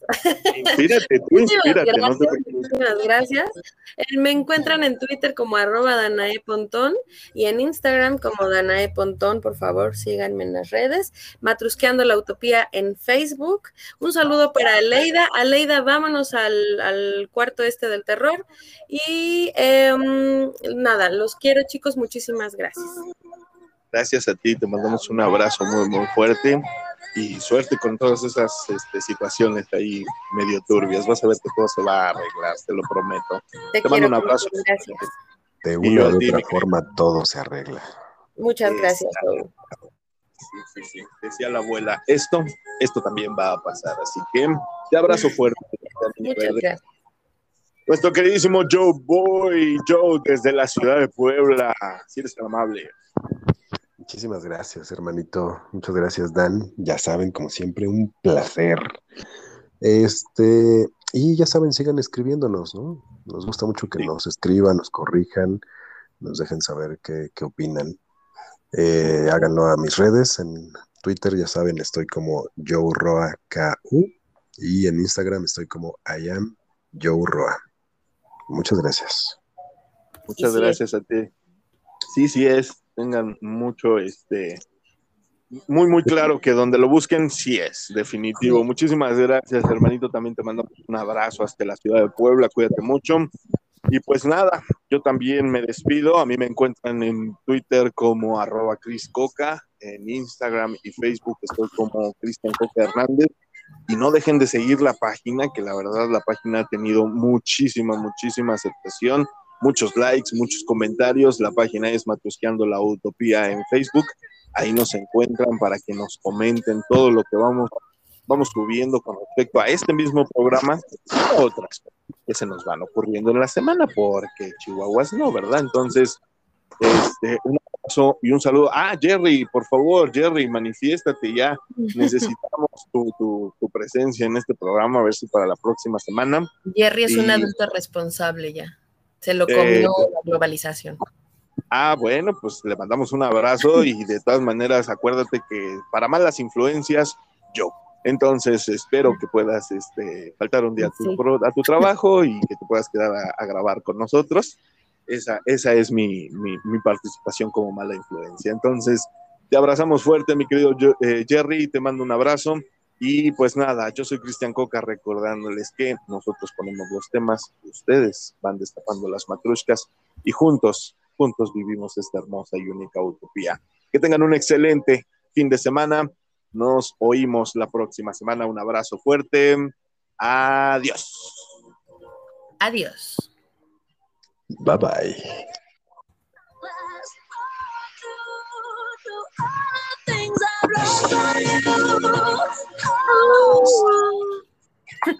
Inspírate, tú inspírate. Muchísimas gracias. Eh, me encuentran en Twitter como arroba Danae Pontón y en Instagram como Danae Pontón, por favor, síganme en las redes. Matrusqueando la Utopía en Facebook. Un saludo para Aleida. Aleida, vámonos al, al cuarto este del terror. Y em, nada, los quiero chicos, muchísimas gracias. Gracias a ti, te mandamos un abrazo muy, muy fuerte y suerte con todas esas este, situaciones ahí medio turbias. Vas a ver que todo se va a arreglar, te lo prometo. Te, mando un abrazo. Gracias. De una u otra forma todo se arregla. Muchas gracias. Sí, sí, sí. Decía la abuela, esto, esto también va a pasar. Así que te abrazo fuerte. Muchas gracias. Nuestro queridísimo Joe Boy, Joe, desde la ciudad de Puebla. Si eres tan amable. Muchísimas gracias, hermanito. Muchas gracias, Dan. Ya saben, como siempre, un placer. Este, y ya saben, sigan escribiéndonos, ¿no? Nos gusta mucho que nos escriban, nos corrijan, nos dejen saber qué, opinan. Eh, háganlo a mis redes, en Twitter ya saben, estoy como JoeRoaKU y en Instagram estoy como I am Joe Roa. Muchas gracias. Muchas gracias a ti. Sí, sí es. Tengan mucho, este, muy, muy claro que donde lo busquen, sí es, definitivo. Muchísimas gracias, hermanito. También te mando un abrazo hasta la ciudad de Puebla. Cuídate mucho. Y pues nada, yo también me despido. A mí me encuentran en Twitter como arroba Cris Coca, en Instagram y Facebook estoy como Cristian Coca Hernández y no dejen de seguir la página, que la verdad la página ha tenido muchísima, muchísima aceptación, muchos likes, muchos comentarios. La página es Matusqueando la Utopía en Facebook. Ahí nos encuentran para que nos comenten todo lo que vamos, vamos subiendo con respecto a este mismo programa, otras que se nos van ocurriendo en la semana, porque Chihuahuas no, ¿verdad? Entonces, este, un abrazo y un saludo. Ah, Jerry, por favor, Jerry, manifiéstate ya. [LAUGHS] Necesitamos tu, presencia en este programa, a ver si para la próxima semana. Jerry es un adulto responsable ya. Se lo comió eh, la globalización. Ah, bueno, pues le mandamos un abrazo y de todas maneras acuérdate que para malas influencias, yo. Entonces espero que puedas este, faltar un día a tu, a tu trabajo y que te puedas quedar a grabar con nosotros. Esa, esa es mi, participación como mala influencia. Entonces, te abrazamos fuerte, mi querido eh, Jerry, te mando un abrazo. Y pues nada, yo soy Cristian Coca recordándoles que nosotros ponemos los temas, ustedes van destapando las matrushkas y juntos, juntos vivimos esta hermosa y única utopía. Que tengan un excelente fin de semana. Nos oímos la próxima semana. Un abrazo fuerte. Adiós. Adiós. Bye bye. Things I wrote for you.